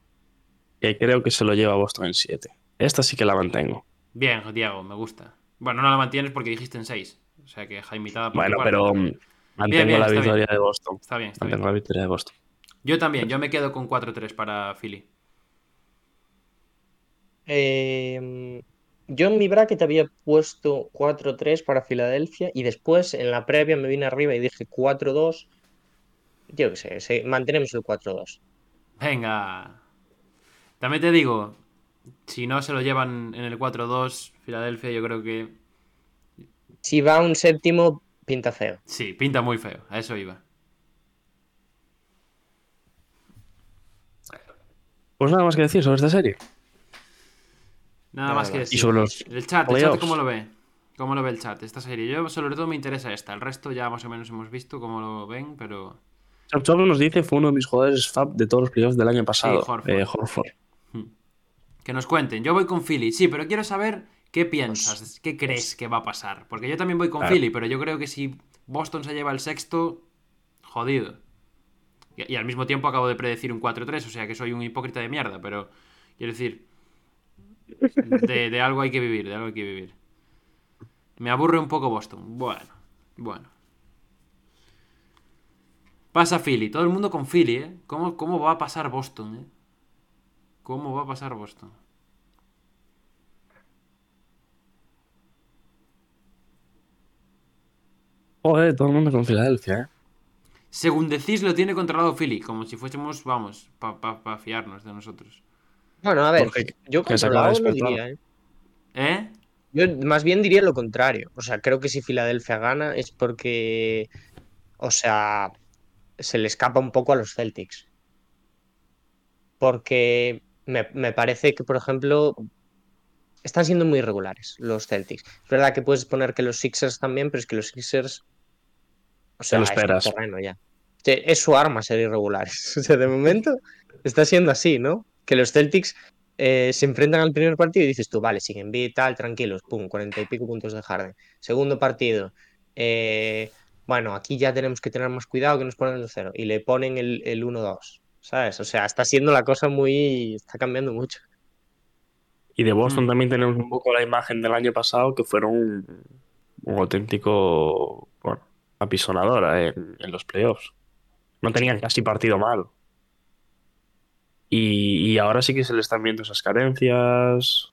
que creo que se lo lleva Boston en 7. Esta sí que la mantengo. Bien, Diego, me gusta. Bueno, no la mantienes porque dijiste en 6. O sea que Jaimitada por Bueno, pero mm, mantengo bien, la está victoria bien. de Boston. Está bien, está Mantengo bien. la victoria de Boston. Yo también, yo me quedo con 4-3 para Philly. Eh, yo en mi bracket había puesto 4-3 para Filadelfia y después en la previa me vine arriba y dije 4-2. Yo qué sé, mantenemos el 4-2. Venga. También te digo, si no se lo llevan en el 4-2, Filadelfia, yo creo que Si va un séptimo, pinta feo. sí, pinta muy feo. A eso iba. Pues nada más que decir sobre esta serie. Nada Nada más que más. Y decir. sobre los El chat, el chat. ¿cómo lo ve? ¿Cómo lo ve el chat? Esta serie. Yo, sobre todo, me interesa esta. El resto ya más o menos hemos visto cómo lo ven, pero. Chop Chop nos dice fue uno de mis jugadores fab de todos los playoffs del año pasado. Horford. eh, Horford. Que nos cuenten. Yo voy con Philly, sí, pero quiero saber qué piensas, qué crees que va a pasar. Porque yo también voy con Claro. Philly, pero yo creo que si Boston se lleva el sexto, jodido. Y, y al mismo tiempo acabo de predecir un 4-3, o sea que soy un hipócrita de mierda, pero quiero decir, de, de algo hay que vivir, de algo hay que vivir. Me aburre un poco Boston. Bueno, bueno. Pasa Philly, todo el mundo con Philly, ¿eh? ¿Cómo, cómo va a pasar Boston, eh? ¿Cómo va a pasar Boston? Joder, todo el mundo con Filadelfia, ¿eh? Según decís, lo tiene controlado Philly, como si fuésemos, vamos, para pa, pa fiarnos de nosotros. Bueno, a ver, Porque- yo controlado no despertar. diría, ¿eh? ¿Eh? Yo más bien diría lo contrario. O sea, creo que si Filadelfia gana es porque, o sea, se le escapa un poco a los Celtics. Porque me, me parece que, por ejemplo, están siendo muy irregulares los Celtics. Es verdad que puedes poner que los Sixers también, pero es que los Sixers, o sea, lo es esperas. terreno ya. Es su arma ser irregulares. O sea, de momento está siendo así, ¿no? Que los Celtics eh, se enfrentan al primer partido y dices tú, vale, siguen bien, tal, tranquilos, pum, cuarenta y pico puntos de Harden. Segundo partido, eh, bueno, aquí ya tenemos que tener más cuidado que nos ponen el cero y le ponen el, el 1-2, ¿sabes? O sea, está siendo la cosa muy, está cambiando mucho. Y de Boston Mm. también tenemos un poco la imagen del año pasado que fueron un, un auténtico, bueno, apisonadora en, en los playoffs. No tenían casi partido malo. Y, y ahora sí que se le están viendo esas carencias,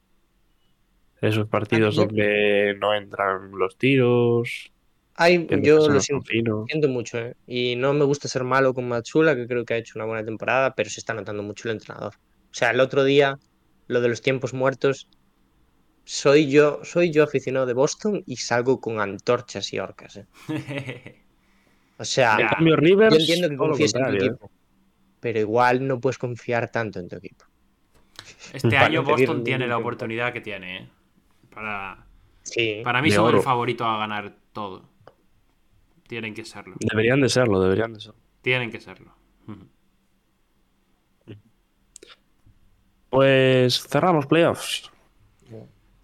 esos partidos donde no entran los tiros, Ay, yo lo siento, siento mucho, ¿eh? Y no me gusta ser malo con Matsula, que creo que ha hecho una buena temporada, pero se está notando mucho el entrenador. O sea, el otro día, lo de los tiempos muertos, soy yo, soy yo aficionado de Boston y salgo con antorchas y orcas, ¿eh? O sea, En cambio, Rivers, yo entiendo que confíes en tu equipo, pero igual no puedes confiar tanto en tu equipo. Este año Boston tiene la oportunidad que tiene, ¿eh? Para, Sí, para mí son el favorito a ganar todo. Tienen que serlo. Deberían de serlo, deberían de serlo. Tienen que serlo. Pues cerramos playoffs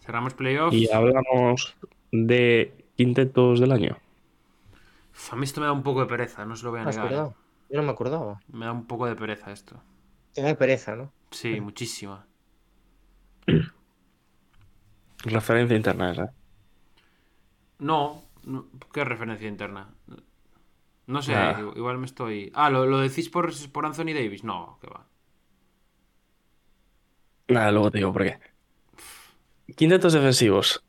Cerramos playoffs. y hablamos de quintetos del año. Uf, A mí esto me da un poco de pereza, no se lo voy a ¿te has negar. ¿eh? acordado? Yo no me acordaba. Me da un poco de pereza esto. Te da pereza, ¿no? Sí, muchísima. Referencia interna esa. No, no, ¿qué referencia interna? No sé, igual me estoy. Ah, ¿lo, lo decís por, por Anthony Davis? No, que va. Nada, luego te digo por qué. Quintetos defensivos.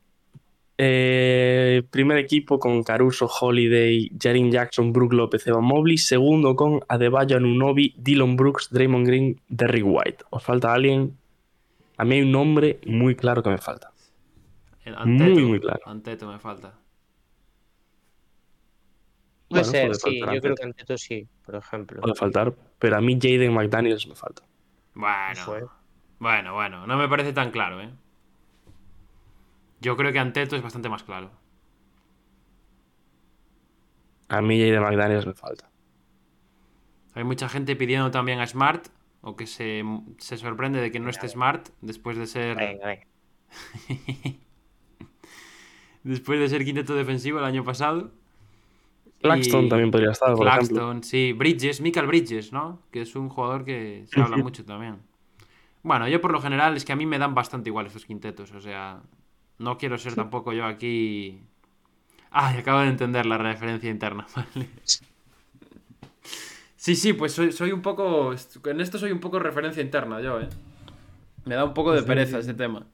Eh, primer equipo con Caruso, Holiday, Jaren Jackson, Brook López, Evan Mobley. Segundo con Adebayo, Anunobi, Dylan Brooks, Draymond Green, Derrick White. ¿Os falta alguien? A mí hay un nombre muy claro que me falta. El Muy, muy claro. Anteto me falta. Puede Bueno, ser, puede sí. Yo Anteto. creo que Anteto sí, por ejemplo. Puede faltar, pero a mí Jaden McDaniels me falta. Bueno, Fue. Bueno, bueno, no me parece tan claro, ¿eh? Yo creo que Anteto es bastante más claro. A mí Jaden McDaniels me falta. Hay mucha gente pidiendo también a Smart, o que se, se sorprende de que no esté Smart después de ser Venga, venga. después de ser quinteto defensivo el año pasado. Claxton Y- también podría estar, por ejemplo. Claxton, sí, Bridges, Michael Bridges, ¿no? Que es un jugador que se habla mucho también. Bueno, yo por lo general es que a mí me dan bastante igual estos quintetos, o sea, no quiero ser tampoco yo aquí... Ah, acabo de entender la referencia interna, vale. Sí, sí, pues soy, soy un poco... En esto soy un poco referencia interna yo, ¿eh? Me da un poco de pereza este tema.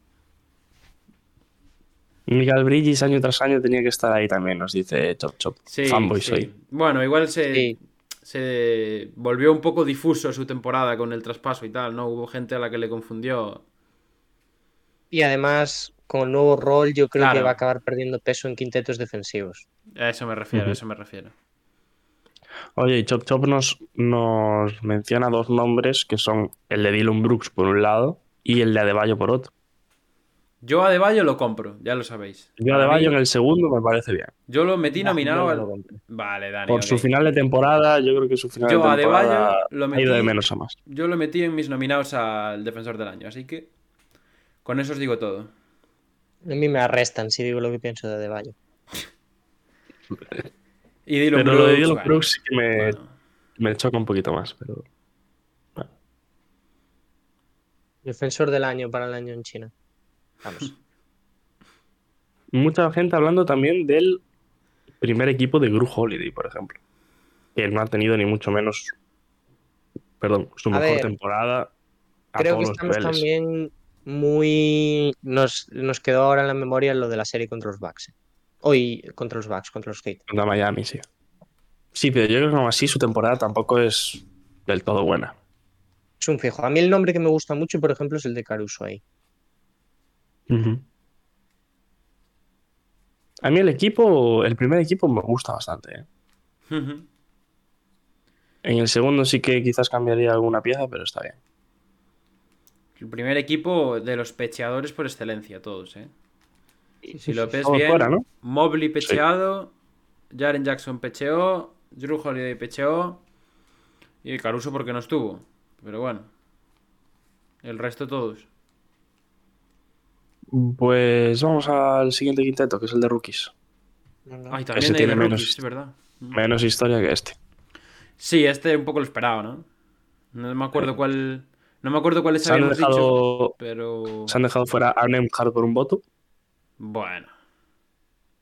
Michael Bridges año tras año tenía que estar ahí también, nos dice Chop Chop. Sí, Fanboy sí. soy. Bueno, igual se, Sí. Se volvió un poco difuso su temporada con el traspaso y tal, ¿no? Hubo gente a la que le confundió. Y además, con el nuevo rol, yo creo que va a acabar perdiendo peso en quintetos defensivos. A eso me refiero, a eso me refiero. Oye, y Chop Chop nos, nos menciona dos nombres que son el de Dylan Brooks por un lado y el de Adebayo por otro. Yo a De Bayo lo compro, ya lo sabéis. Yo Para Adebayo mí- en el segundo me parece bien. Yo lo metí nominado Yo no al... lo. Vale, Dani. Por su final de temporada, yo creo que su final Yo de a temporada Adebayo lo ha ido de metí- menos a más. Yo lo metí en mis nominados al defensor del año, así que con eso os digo todo. A mí me arrestan si digo lo que pienso de Adebayo. Y Dylan Pero lo de Dylan bueno, Brooks sí que me, bueno. me choca un poquito más, pero. Defensor del año para el año en China. Vamos. Mucha gente hablando también del primer equipo de Gru Holiday, por ejemplo. Que no ha tenido ni mucho menos. Perdón, su A mejor ver, temporada. A Creo que todos estamos también muy. Nos, nos quedó ahora en la memoria lo de la serie contra los Bucks. Hoy contra los Bucks, contra los Heat. Contra Miami, sí. Sí, pero yo creo que aún así su temporada tampoco es del todo buena. Es un fijo. A mí el nombre que me gusta mucho, por ejemplo, es el de Caruso ahí. A mí el equipo, el primer equipo me gusta bastante. ¿eh? En el segundo sí que quizás cambiaría alguna pieza, pero está bien. El primer equipo de los pecheadores por excelencia, todos, ¿eh? Si lo ves bien, fuera, ¿no? Mobley pecheado, Jaren Jackson pecheó, Drew Holiday pecheó y Caruso porque no estuvo. Pero bueno, el resto todos. Pues vamos al siguiente quinteto, que es el de rookies. Ay, Ese también hay tiene de menos- rookies, es verdad. Menos historia que este. Sí, este un poco lo esperaba, ¿no? No me acuerdo cuál. No me acuerdo cuáles Se habíamos dicho, dejado, pero. se han dejado fuera a Nemhard por un voto. Bueno.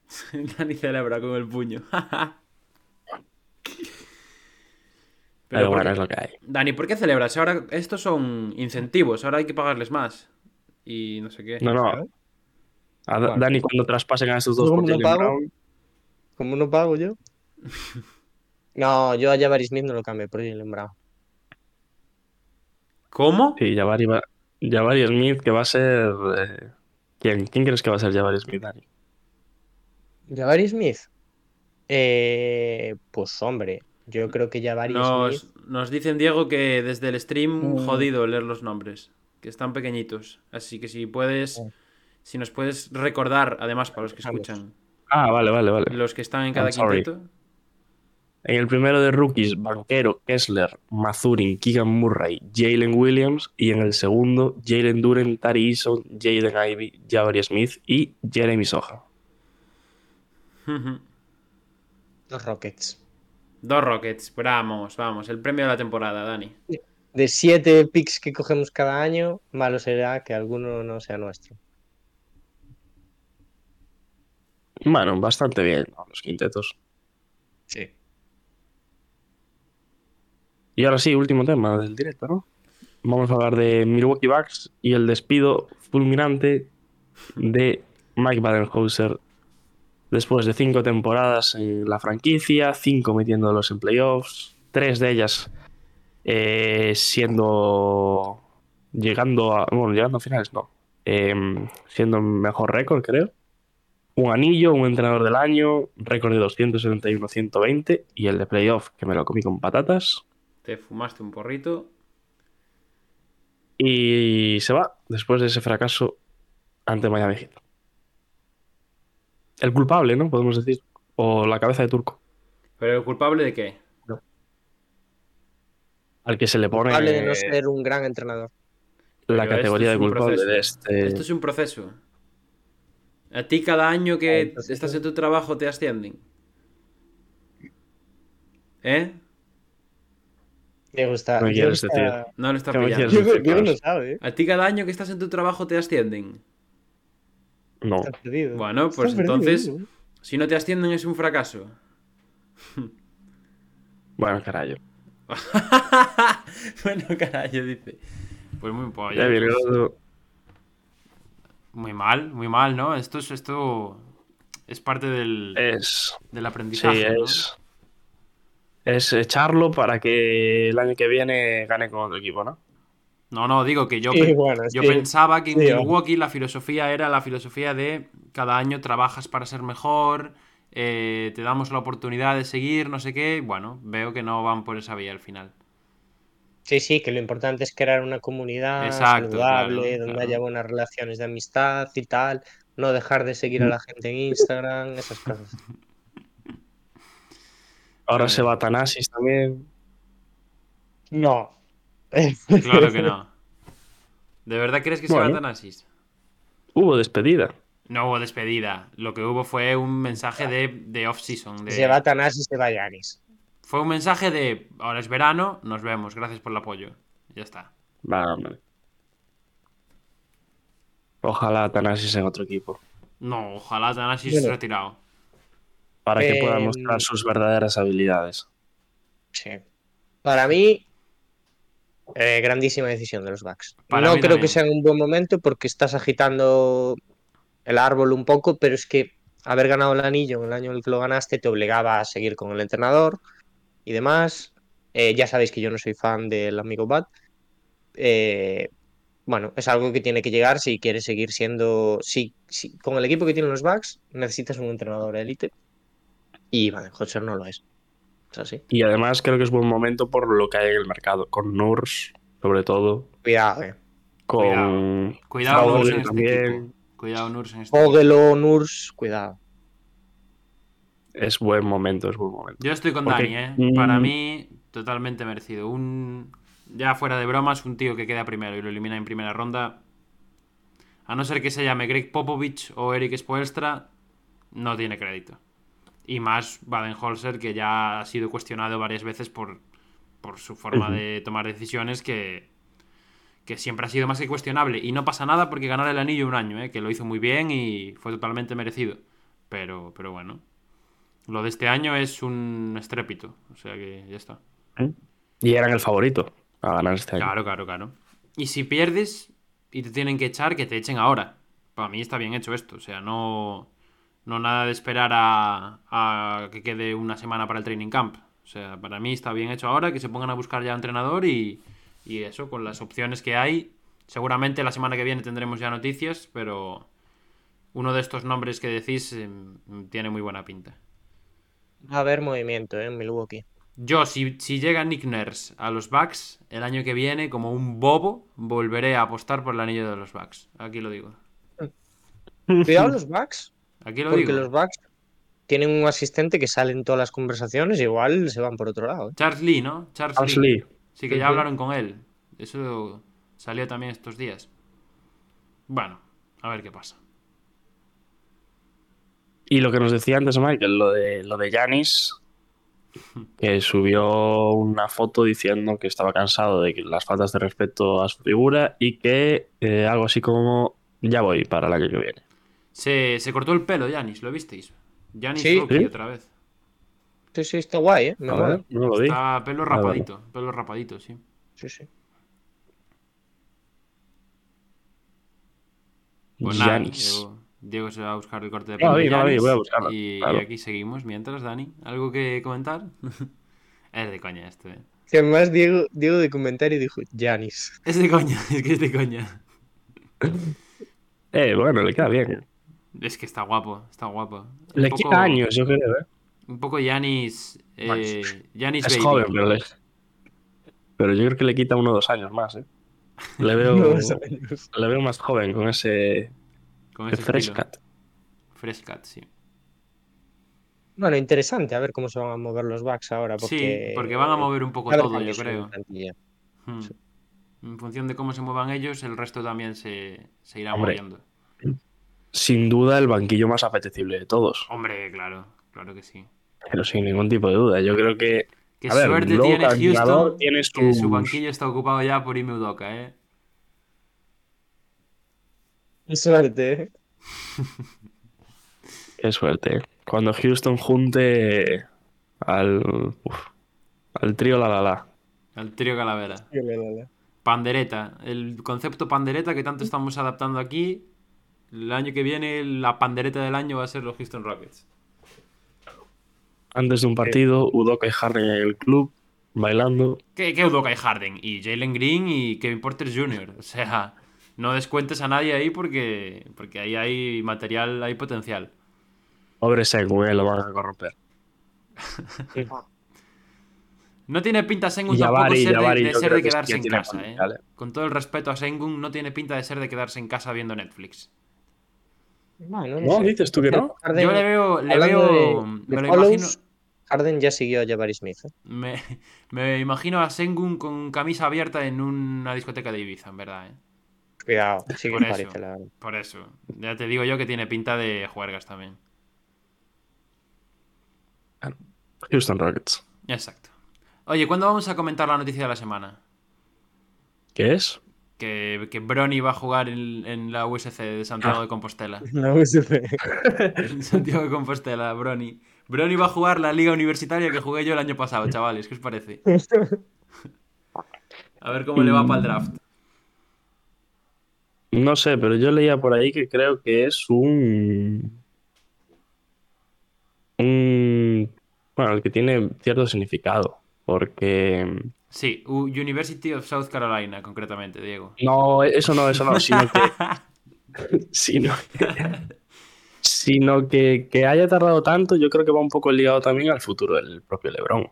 Dani celebra con el puño. Pero, ¿por bueno, qué- es lo que hay. Dani, ¿por qué celebras? Ahora estos son incentivos, ahora hay que pagarles más. Y no sé qué. No, no. A Bueno. Dani, cuando traspasen a estos dos ¿Yo por cómo no pago? Brown, ¿Cómo no pago yo? No, yo a Jabari Smith no lo cambié por Jalen Brown. ¿Cómo? Sí, Jabari, va- Jabari Smith, que va a ser. eh, ¿quién? ¿Quién crees que va a ser Jabari Smith, Dani? ¿Jabari Smith? Eh, pues hombre, yo creo que Jabari Smith. Nos, nos dicen, Diego, que desde el stream Mm. jodido leer los nombres. Que están pequeñitos. Así que si puedes. Si nos puedes recordar, además, para los que escuchan, Ah, vale, vale, vale. los que están en cada quinteto. En el primero de rookies, Banquero, Kessler, Mazurin, Keegan Murray, Jalen Williams. Y en el segundo, Jalen Duren, Tari Eason, Jaden Ivey, Jabari Smith y Jeremy Soja. Los Rockets. Dos Rockets, vamos, vamos. El premio de la temporada, Dani. De siete picks que cogemos cada año, malo será que alguno no sea nuestro. Bueno, bastante bien, ¿no? los quintetos. Sí. Y ahora sí, último tema del directo, ¿no? Vamos a hablar de Milwaukee Bucks y el despido fulminante de Mike Badenhauser después de cinco temporadas en la franquicia, cinco metiéndolos en playoffs, tres de ellas eh, siendo llegando a bueno, llegando a finales, no, Em, siendo mejor récord, creo. Un anillo, un entrenador del año, récord de 271-120 y el de playoff que me lo comí con patatas. Te fumaste un porrito. Y se va después de ese fracaso ante Miami Heat. El culpable, ¿no? Podemos decir. O la cabeza de turco. ¿Pero el culpable de qué? Al que se le pone Culpable de no ser un gran entrenador. la Pero categoría de culpable proceso. de este. Esto es un proceso. A ti cada año que Ah, entonces estás en tu trabajo te ascienden. ¿Eh? Diego está. ¿Qué Diego quieres está- decir? No lo está ¿Qué me pillando. no sabe, ¿eh? A ti cada año que estás en tu trabajo te ascienden. No. Bueno, pues entonces, si no te ascienden es un fracaso. Bueno, carajo. bueno, carajo, dice. Pues muy viene pues. Muy mal, muy mal, ¿no? Esto es, esto es parte del, Es. del Sí, aprendizaje. ¿no? es. Es echarlo para que el año que viene gane con otro equipo, ¿no? No, no, digo que yo, Sí, pe- bueno, yo sí. pensaba que en Sí. Milwaukee la filosofía era la filosofía de cada año trabajas para ser mejor, eh, te damos la oportunidad de seguir, no sé qué. Bueno, veo que no van por esa vía al final. Sí, sí, que lo importante es crear una comunidad Exacto, saludable, claro, donde claro. haya buenas relaciones de amistad y tal. No dejar de seguir a la gente en Instagram, esas cosas. Ahora se va Tanasis también. No. Claro que no. ¿De verdad crees que se va Thanasis? Hubo despedida. No hubo despedida. Lo que hubo fue un mensaje de, de off-season. De... Se va Tanás y se va Yanis. Fue un mensaje de ahora es verano, nos vemos, gracias por el apoyo. Ya está. Va, hombre. Ojalá Tanasis en otro equipo. No, ojalá Tanasis Bueno. se retirado. Para que pueda Em, mostrar sus verdaderas habilidades. Sí. Para mí, eh, grandísima decisión de los Bucks. Para no creo también. que sea en un buen momento porque estás agitando el árbol un poco, pero es que haber ganado el anillo en el año en el que lo ganaste te obligaba a seguir con el entrenador y demás. Eh, ya sabéis que yo no soy fan del amigo Bad. Eh, bueno, es algo que tiene que llegar si quieres seguir siendo. Si, si- con el equipo que tienen los Bucks necesitas un entrenador élite. Y Van Hodgson no lo es. Es así. Y además creo que es buen momento por lo que hay en el mercado. Con Nurs, sobre todo. Cuidado, eh. Con Cuidado, Nurs este también. Cuidado, Nurs en este Nurs, cuidado. Es buen momento, es buen momento. Yo estoy con Porque, Dani, ¿eh? mm, Para mí, totalmente merecido. Un. Ya fuera de bromas, un tío que queda primero y lo elimina en primera ronda. A no ser que se llame Greg Popovich o Eric Spoelstra, no tiene crédito. Y más Baden-Holzer, que ya ha sido cuestionado varias veces por, por su forma de tomar decisiones, que, que siempre ha sido más que cuestionable. Y no pasa nada porque ganar el anillo un año, ¿eh? que lo hizo muy bien y fue totalmente merecido. Pero, pero bueno. Lo de este año es un estrépito. O sea que ya está. Y eran el favorito a ganar este año. Claro, claro, claro. Y si pierdes y te tienen que echar, que te echen ahora. Para mí está bien hecho esto. O sea, no, no nada de esperar a, a que quede una semana para el training camp. O sea, para mí está bien hecho ahora, que se pongan a buscar ya entrenador y, y eso, con las opciones que hay. Seguramente la semana que viene tendremos ya noticias, pero uno de estos nombres que decís eh, tiene muy buena pinta. Va a haber movimiento eh, en Milwaukee. Yo, si, si llega Nick Nurse a los Bucks el año que viene, como un bobo, volveré a apostar por el anillo de los Bucks. Aquí lo digo. Cuidado los Bucks, Aquí lo porque digo. los Bucks tienen un asistente que sale en todas las conversaciones, igual se van por otro lado. eh. Charles Lee, ¿no? Charles, Charles Lee. Lee. Sí, que ya hablaron con él. Eso salió también estos días. Bueno, a ver qué pasa. Y lo que nos decía antes Michael, lo de lo de Giannis, que subió una foto diciendo que estaba cansado de las faltas de respeto a su figura y que eh, algo así como ya voy para el año que viene. Se, se cortó el pelo, Yanis, ¿lo visteis? Rookie ¿Sí? otra vez. Sí, sí, está guay, ¿eh? A ver, no lo vi. Está pelo rapadito, pelo rapadito, sí. Sí, sí. Pues nada. Diego, Diego se va a buscar el corte de No lo pelo vi, no vi, Giannis voy a buscarlo, Y, claro. y aquí seguimos. Mientras, Dani, ¿algo que comentar? es de coña esto, eh. Que además Diego, Diego de comentario dijo, Janis. Es de coña, es que es de coña. Eh, bueno, le queda bien. Es que está guapo, está guapo. Le poco- quita años, yo creo, ¿eh? Un poco Yanis. Eh, Es Baby. joven, pero, le- pero yo creo que le quita uno o dos años más, ¿eh? Le veo, le veo más joven con ese Con ese fresh estilo. cut. Fresh cut, sí. Bueno, interesante a ver cómo se van a mover los Bucks ahora. Porque... Sí, porque van a mover un poco todo, yo creo. Hmm. En función de cómo se muevan ellos, el resto también se, se irá Hombre. moviendo. Sin duda el banquillo más apetecible de todos, Hombre, claro, claro que sí. Pero sin ningún tipo de duda. Yo creo que Qué A ver, suerte tiene Houston tiene que su banquillo está ocupado ya por Ime Udoka, ¿eh? Qué suerte, ¿eh? Qué suerte. ¿eh? Cuando Houston junte al, uf, al trío la la la. El trío Calavera. Pandereta. El concepto pandereta que tanto estamos adaptando aquí. El año que viene, la pandereta del año va a ser los Houston Rockets. Antes de un partido, Udoka y Harden en el club, bailando. ¿Qué, qué Udoka y Harden? Y Jalen Green y Kevin Porter Jr. O sea, no descuentes a nadie ahí porque, porque ahí hay material, hay potencial. Pobre Sengun, eh, lo van a corromper. No tiene pinta Sengun tampoco ser de- ser de quedarse que en casa, ¿eh? eh. Con todo el respeto a Sengun, no tiene pinta de ser de quedarse en casa viendo Netflix. Bueno, No, sé. dices tú que no. Yo le veo, le hablando veo, de- me de lo follows, imagino, Harden ya siguió a Jabari Smith. ¿eh? me, me imagino a Sengun con camisa abierta en una discoteca de Ibiza, en verdad, ¿eh? Cuidado, sí que Por eso. parece la verdad. Por eso. Ya te digo yo que tiene pinta de juergas también. Houston Rockets. Exacto. Oye, ¿cuándo vamos a comentar la noticia de la semana? ¿Qué es? Que, que Brony va a jugar en, en la USC de Santiago Ah. de Compostela. La. En Santiago de Compostela, Brony. Brony va a jugar la liga universitaria que jugué yo el año pasado, chavales. ¿Qué os parece? A ver cómo le va para el draft. No sé, pero yo leía por ahí que creo que es un. Un. Bueno, el que tiene cierto significado. Porque. Sí, University of South Carolina, concretamente, Diego. No, eso no, eso no, sino que. sino sino que, que haya tardado tanto, yo creo que va un poco ligado también al futuro del propio LeBron.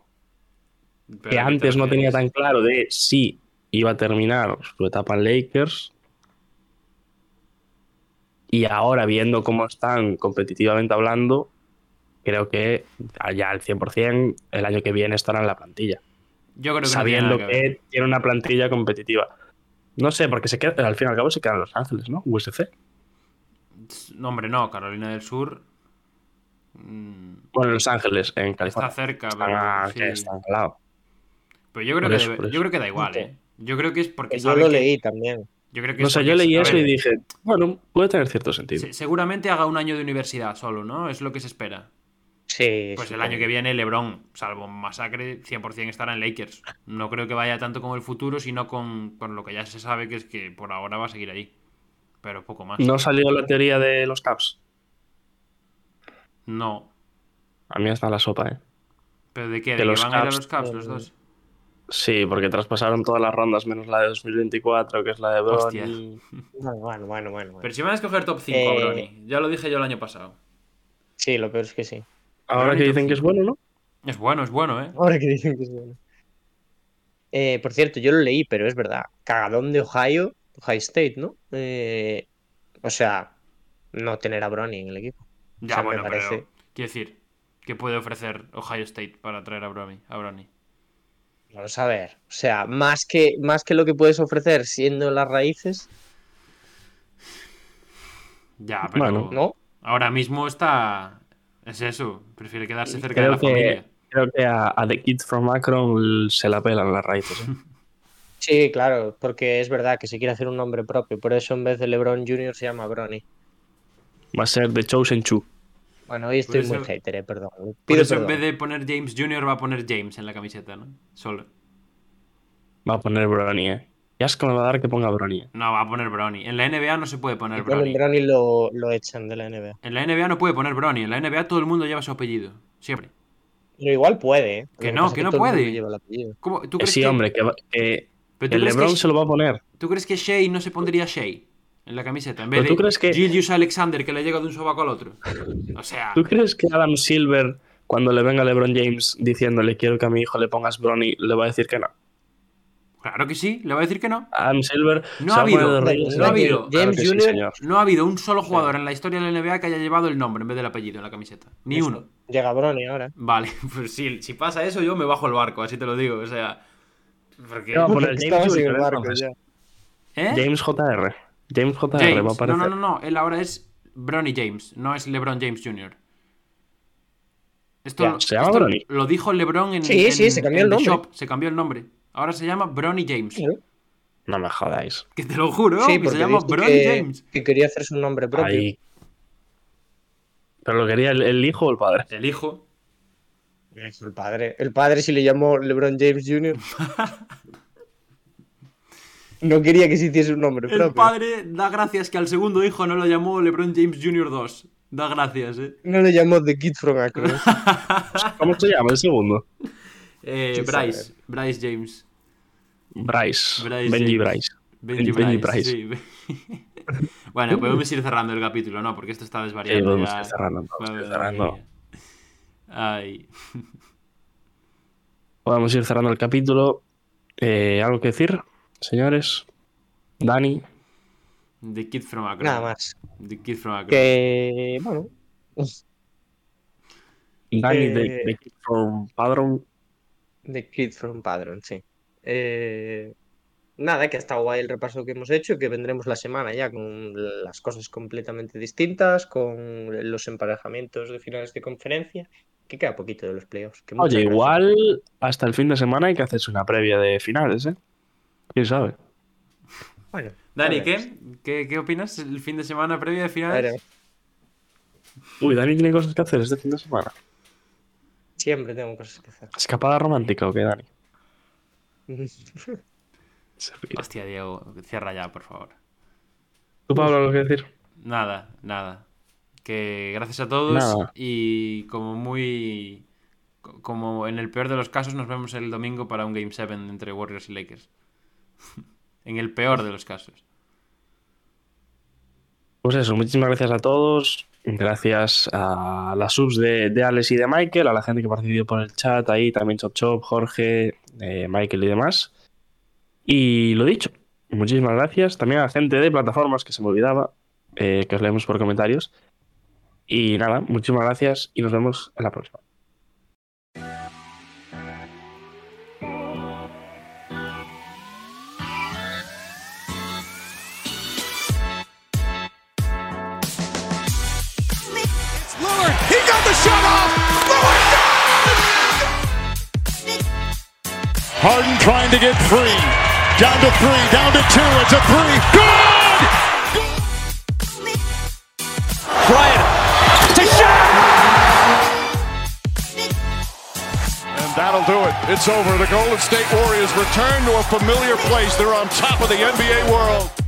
Pero que ¿a qué te antes no tenía tan claro de si iba a terminar su etapa en Lakers. Y ahora, viendo cómo están competitivamente hablando, creo que ya al 100% el año que viene estará en la plantilla. Yo creo que sabiendo no tiene que, que tiene una plantilla competitiva. No sé, porque se queda, al fin y al cabo se queda en Los Ángeles, ¿no? USC. No, hombre, no, Carolina del Sur. mm, Bueno, en Los Ángeles, en Está California. cerca, Están, pero, a- sí. que están al lado. Pero yo creo, que yo creo que da igual. ¿eh? Yo creo que es porque Yo lo que- leí también. Yo creo que No sé, porque- yo leí eso y dije, bueno, puede tener cierto sentido. se- seguramente haga un año de universidad solo, ¿no? Es lo que se espera. Sí. Pues el año que viene LeBron, salvo masacre, 100% estará en Lakers. No creo que vaya tanto con el futuro, sino con, con lo que ya se sabe, que es que por ahora va a seguir ahí. Pero poco más. ¿No salió la teoría de los Caps? No. A mí está en la sopa, ¿eh? ¿Pero de qué? ¿De que los van a ir a Caps, los Caps los dos? Sí, porque traspasaron todas las rondas menos la de 2024, que es la de Bron. Hostia. y- Bueno, bueno, bueno. bueno, bueno. Pero si van a escoger top 5 a Eh, Brony. Ya lo dije yo el año pasado. Sí, lo peor es que sí. Ahora que dicen que es bueno, ¿no? Es bueno, es bueno, ¿eh? Ahora que dicen que es bueno. Eh, por cierto, yo lo leí, pero es verdad. Cagadón de Ohio, Ohio State, ¿no? Eh, o sea, no tener a Brony en el equipo. Ya, O sea, me bueno, parece- pero. Quiero decir, ¿qué puede ofrecer Ohio State para traer a Brony? A? Vamos a ver. O sea, más que, más que lo que puedes ofrecer siendo las raíces, Ya, pero. Bueno, ¿no? Ahora mismo está. Es eso. Prefiere quedarse cerca de la que, familia. creo que a, a The Kid from Akron se la pelan las raíces. ¿eh? Sí, claro, porque es verdad que se quiere hacer un nombre propio. Por eso en vez de LeBron Jr. se llama Brony. Va a ser The Chosen Two. Bueno, hoy estoy Por muy hater, eh, perdón. Por Pido eso en vez de poner James Jr. va a poner James en la camiseta, ¿no? Solo. Va a poner Brony, ¿eh? Y asco me va a dar que ponga Brony. ¿eh? No, va a poner Brony. En la NBA no se puede poner Y con el Brony. Brony lo, lo echan de la NBA. En la NBA no puede poner Brony. En la NBA todo el mundo lleva su apellido. Siempre. Pero igual puede, ¿eh? Que no, que es no puede. lleva el apellido. ¿Cómo? ¿Tú Eh, crees sí, que... hombre, que, va- que ¿Pero el LeBron que... se lo va a poner. ¿Tú crees que Shea no se pondría Shea en la camiseta? En vez ¿Pero de tú crees que- Julius Alexander que le llega de un sobaco al otro. O sea, ¿Tú crees que Adam Silver, cuando le venga LeBron James diciéndole quiero que a mi hijo le pongas Brony, le va a decir que no? claro que sí, le va a decir que no. Adam Silver No ha habido, no ha habido. "Claro James sí, Jr. señor". No ha habido un solo jugador en la historia de la NBA que haya llevado el nombre en vez del apellido en la camiseta. Ni uno. Llega Brony ahora. Vale, pues si, si pasa eso, yo me bajo el barco, así te lo digo. O sea. Porque. ¿Qué va a poner James Jr. barco. ¿Eh? James JR. James JR va a James. No, aparecer. no, no, no. Él ahora es Bronny James, no es LeBron James Jr. Esto, Ya, ¿se llama esto Bronny? lo dijo LeBron en, Sí, en- sí, se cambió en el nombre. Shop, se cambió el nombre. Ahora se llama Bronny James. Sí, No me jodáis. Que te lo juro, Sí, porque se llama Bronny que, James. que quería hacer su nombre propio. Ahí. ¿Pero lo quería el, el hijo o el padre? El hijo. El padre. El padre sí le llamó LeBron James Jr. no quería que se hiciese un nombre El propio. padre da gracias que al segundo hijo no lo llamó LeBron James Jr. 2. Da gracias, eh. No le llamó The Kid from Akron. ¿Cómo se llama el segundo? Eh, Sí, Bryce. Bryce James. Bryce. Bryce Benji James. Bryce. Benji, Benji Bryce. Bryce. sí. bueno, podemos ir cerrando el capítulo, ¿no? Porque esto está Sí, desvariando. podemos ya. ir cerrando. podemos ir Madre cerrando. Ay. Podemos ir cerrando el capítulo. Eh, ¿Algo que decir, señores? Dani. The Kid from Akron. Nada más. The Kid from Akron. Que, bueno, Dani Eh, de, de Kid from Padron. The Kid from Padron, sí. Eh, nada, que ha estado guay el repaso que hemos hecho, que vendremos la semana ya con las cosas completamente distintas, con los emparejamientos de finales de conferencia que queda poquito de los playoffs. que Oye, gracias. igual hasta el fin de semana hay que hacerse una previa de finales, ¿eh? ¿Quién sabe? Bueno, Dani. ¿qué? ¿qué? qué opinas? ¿El fin de semana previo de finales? Uy, Dani tiene cosas que hacer este fin de semana. Siempre tengo cosas que hacer. ¿Escapada romántica o qué, Dani? Se ríe. Hostia, Diego, cierra ya, por favor. ¿Tú, Pablo, algo que decir? Nada, nada. Que gracias a todos Nada. y como muy... co- Como en el peor de los casos nos vemos el domingo para un Game 7 entre Warriors y Lakers. en el peor de los casos. Pues eso, muchísimas gracias a todos. Gracias a las subs de, de Alex y de Michael, a la gente que participó por el chat ahí, también Chop Chop, Jorge, eh, Michael y demás. Y lo dicho, muchísimas gracias. También a la gente de plataformas que se me olvidaba, eh, que os leemos por comentarios. Y nada, muchísimas gracias y nos vemos en la próxima. It! Harden trying to get free. Down to three, down to two. It's a three. Good! Bryant that'll do it. It's over. The Golden State Warriors return to a familiar place. They're on top of the NBA world.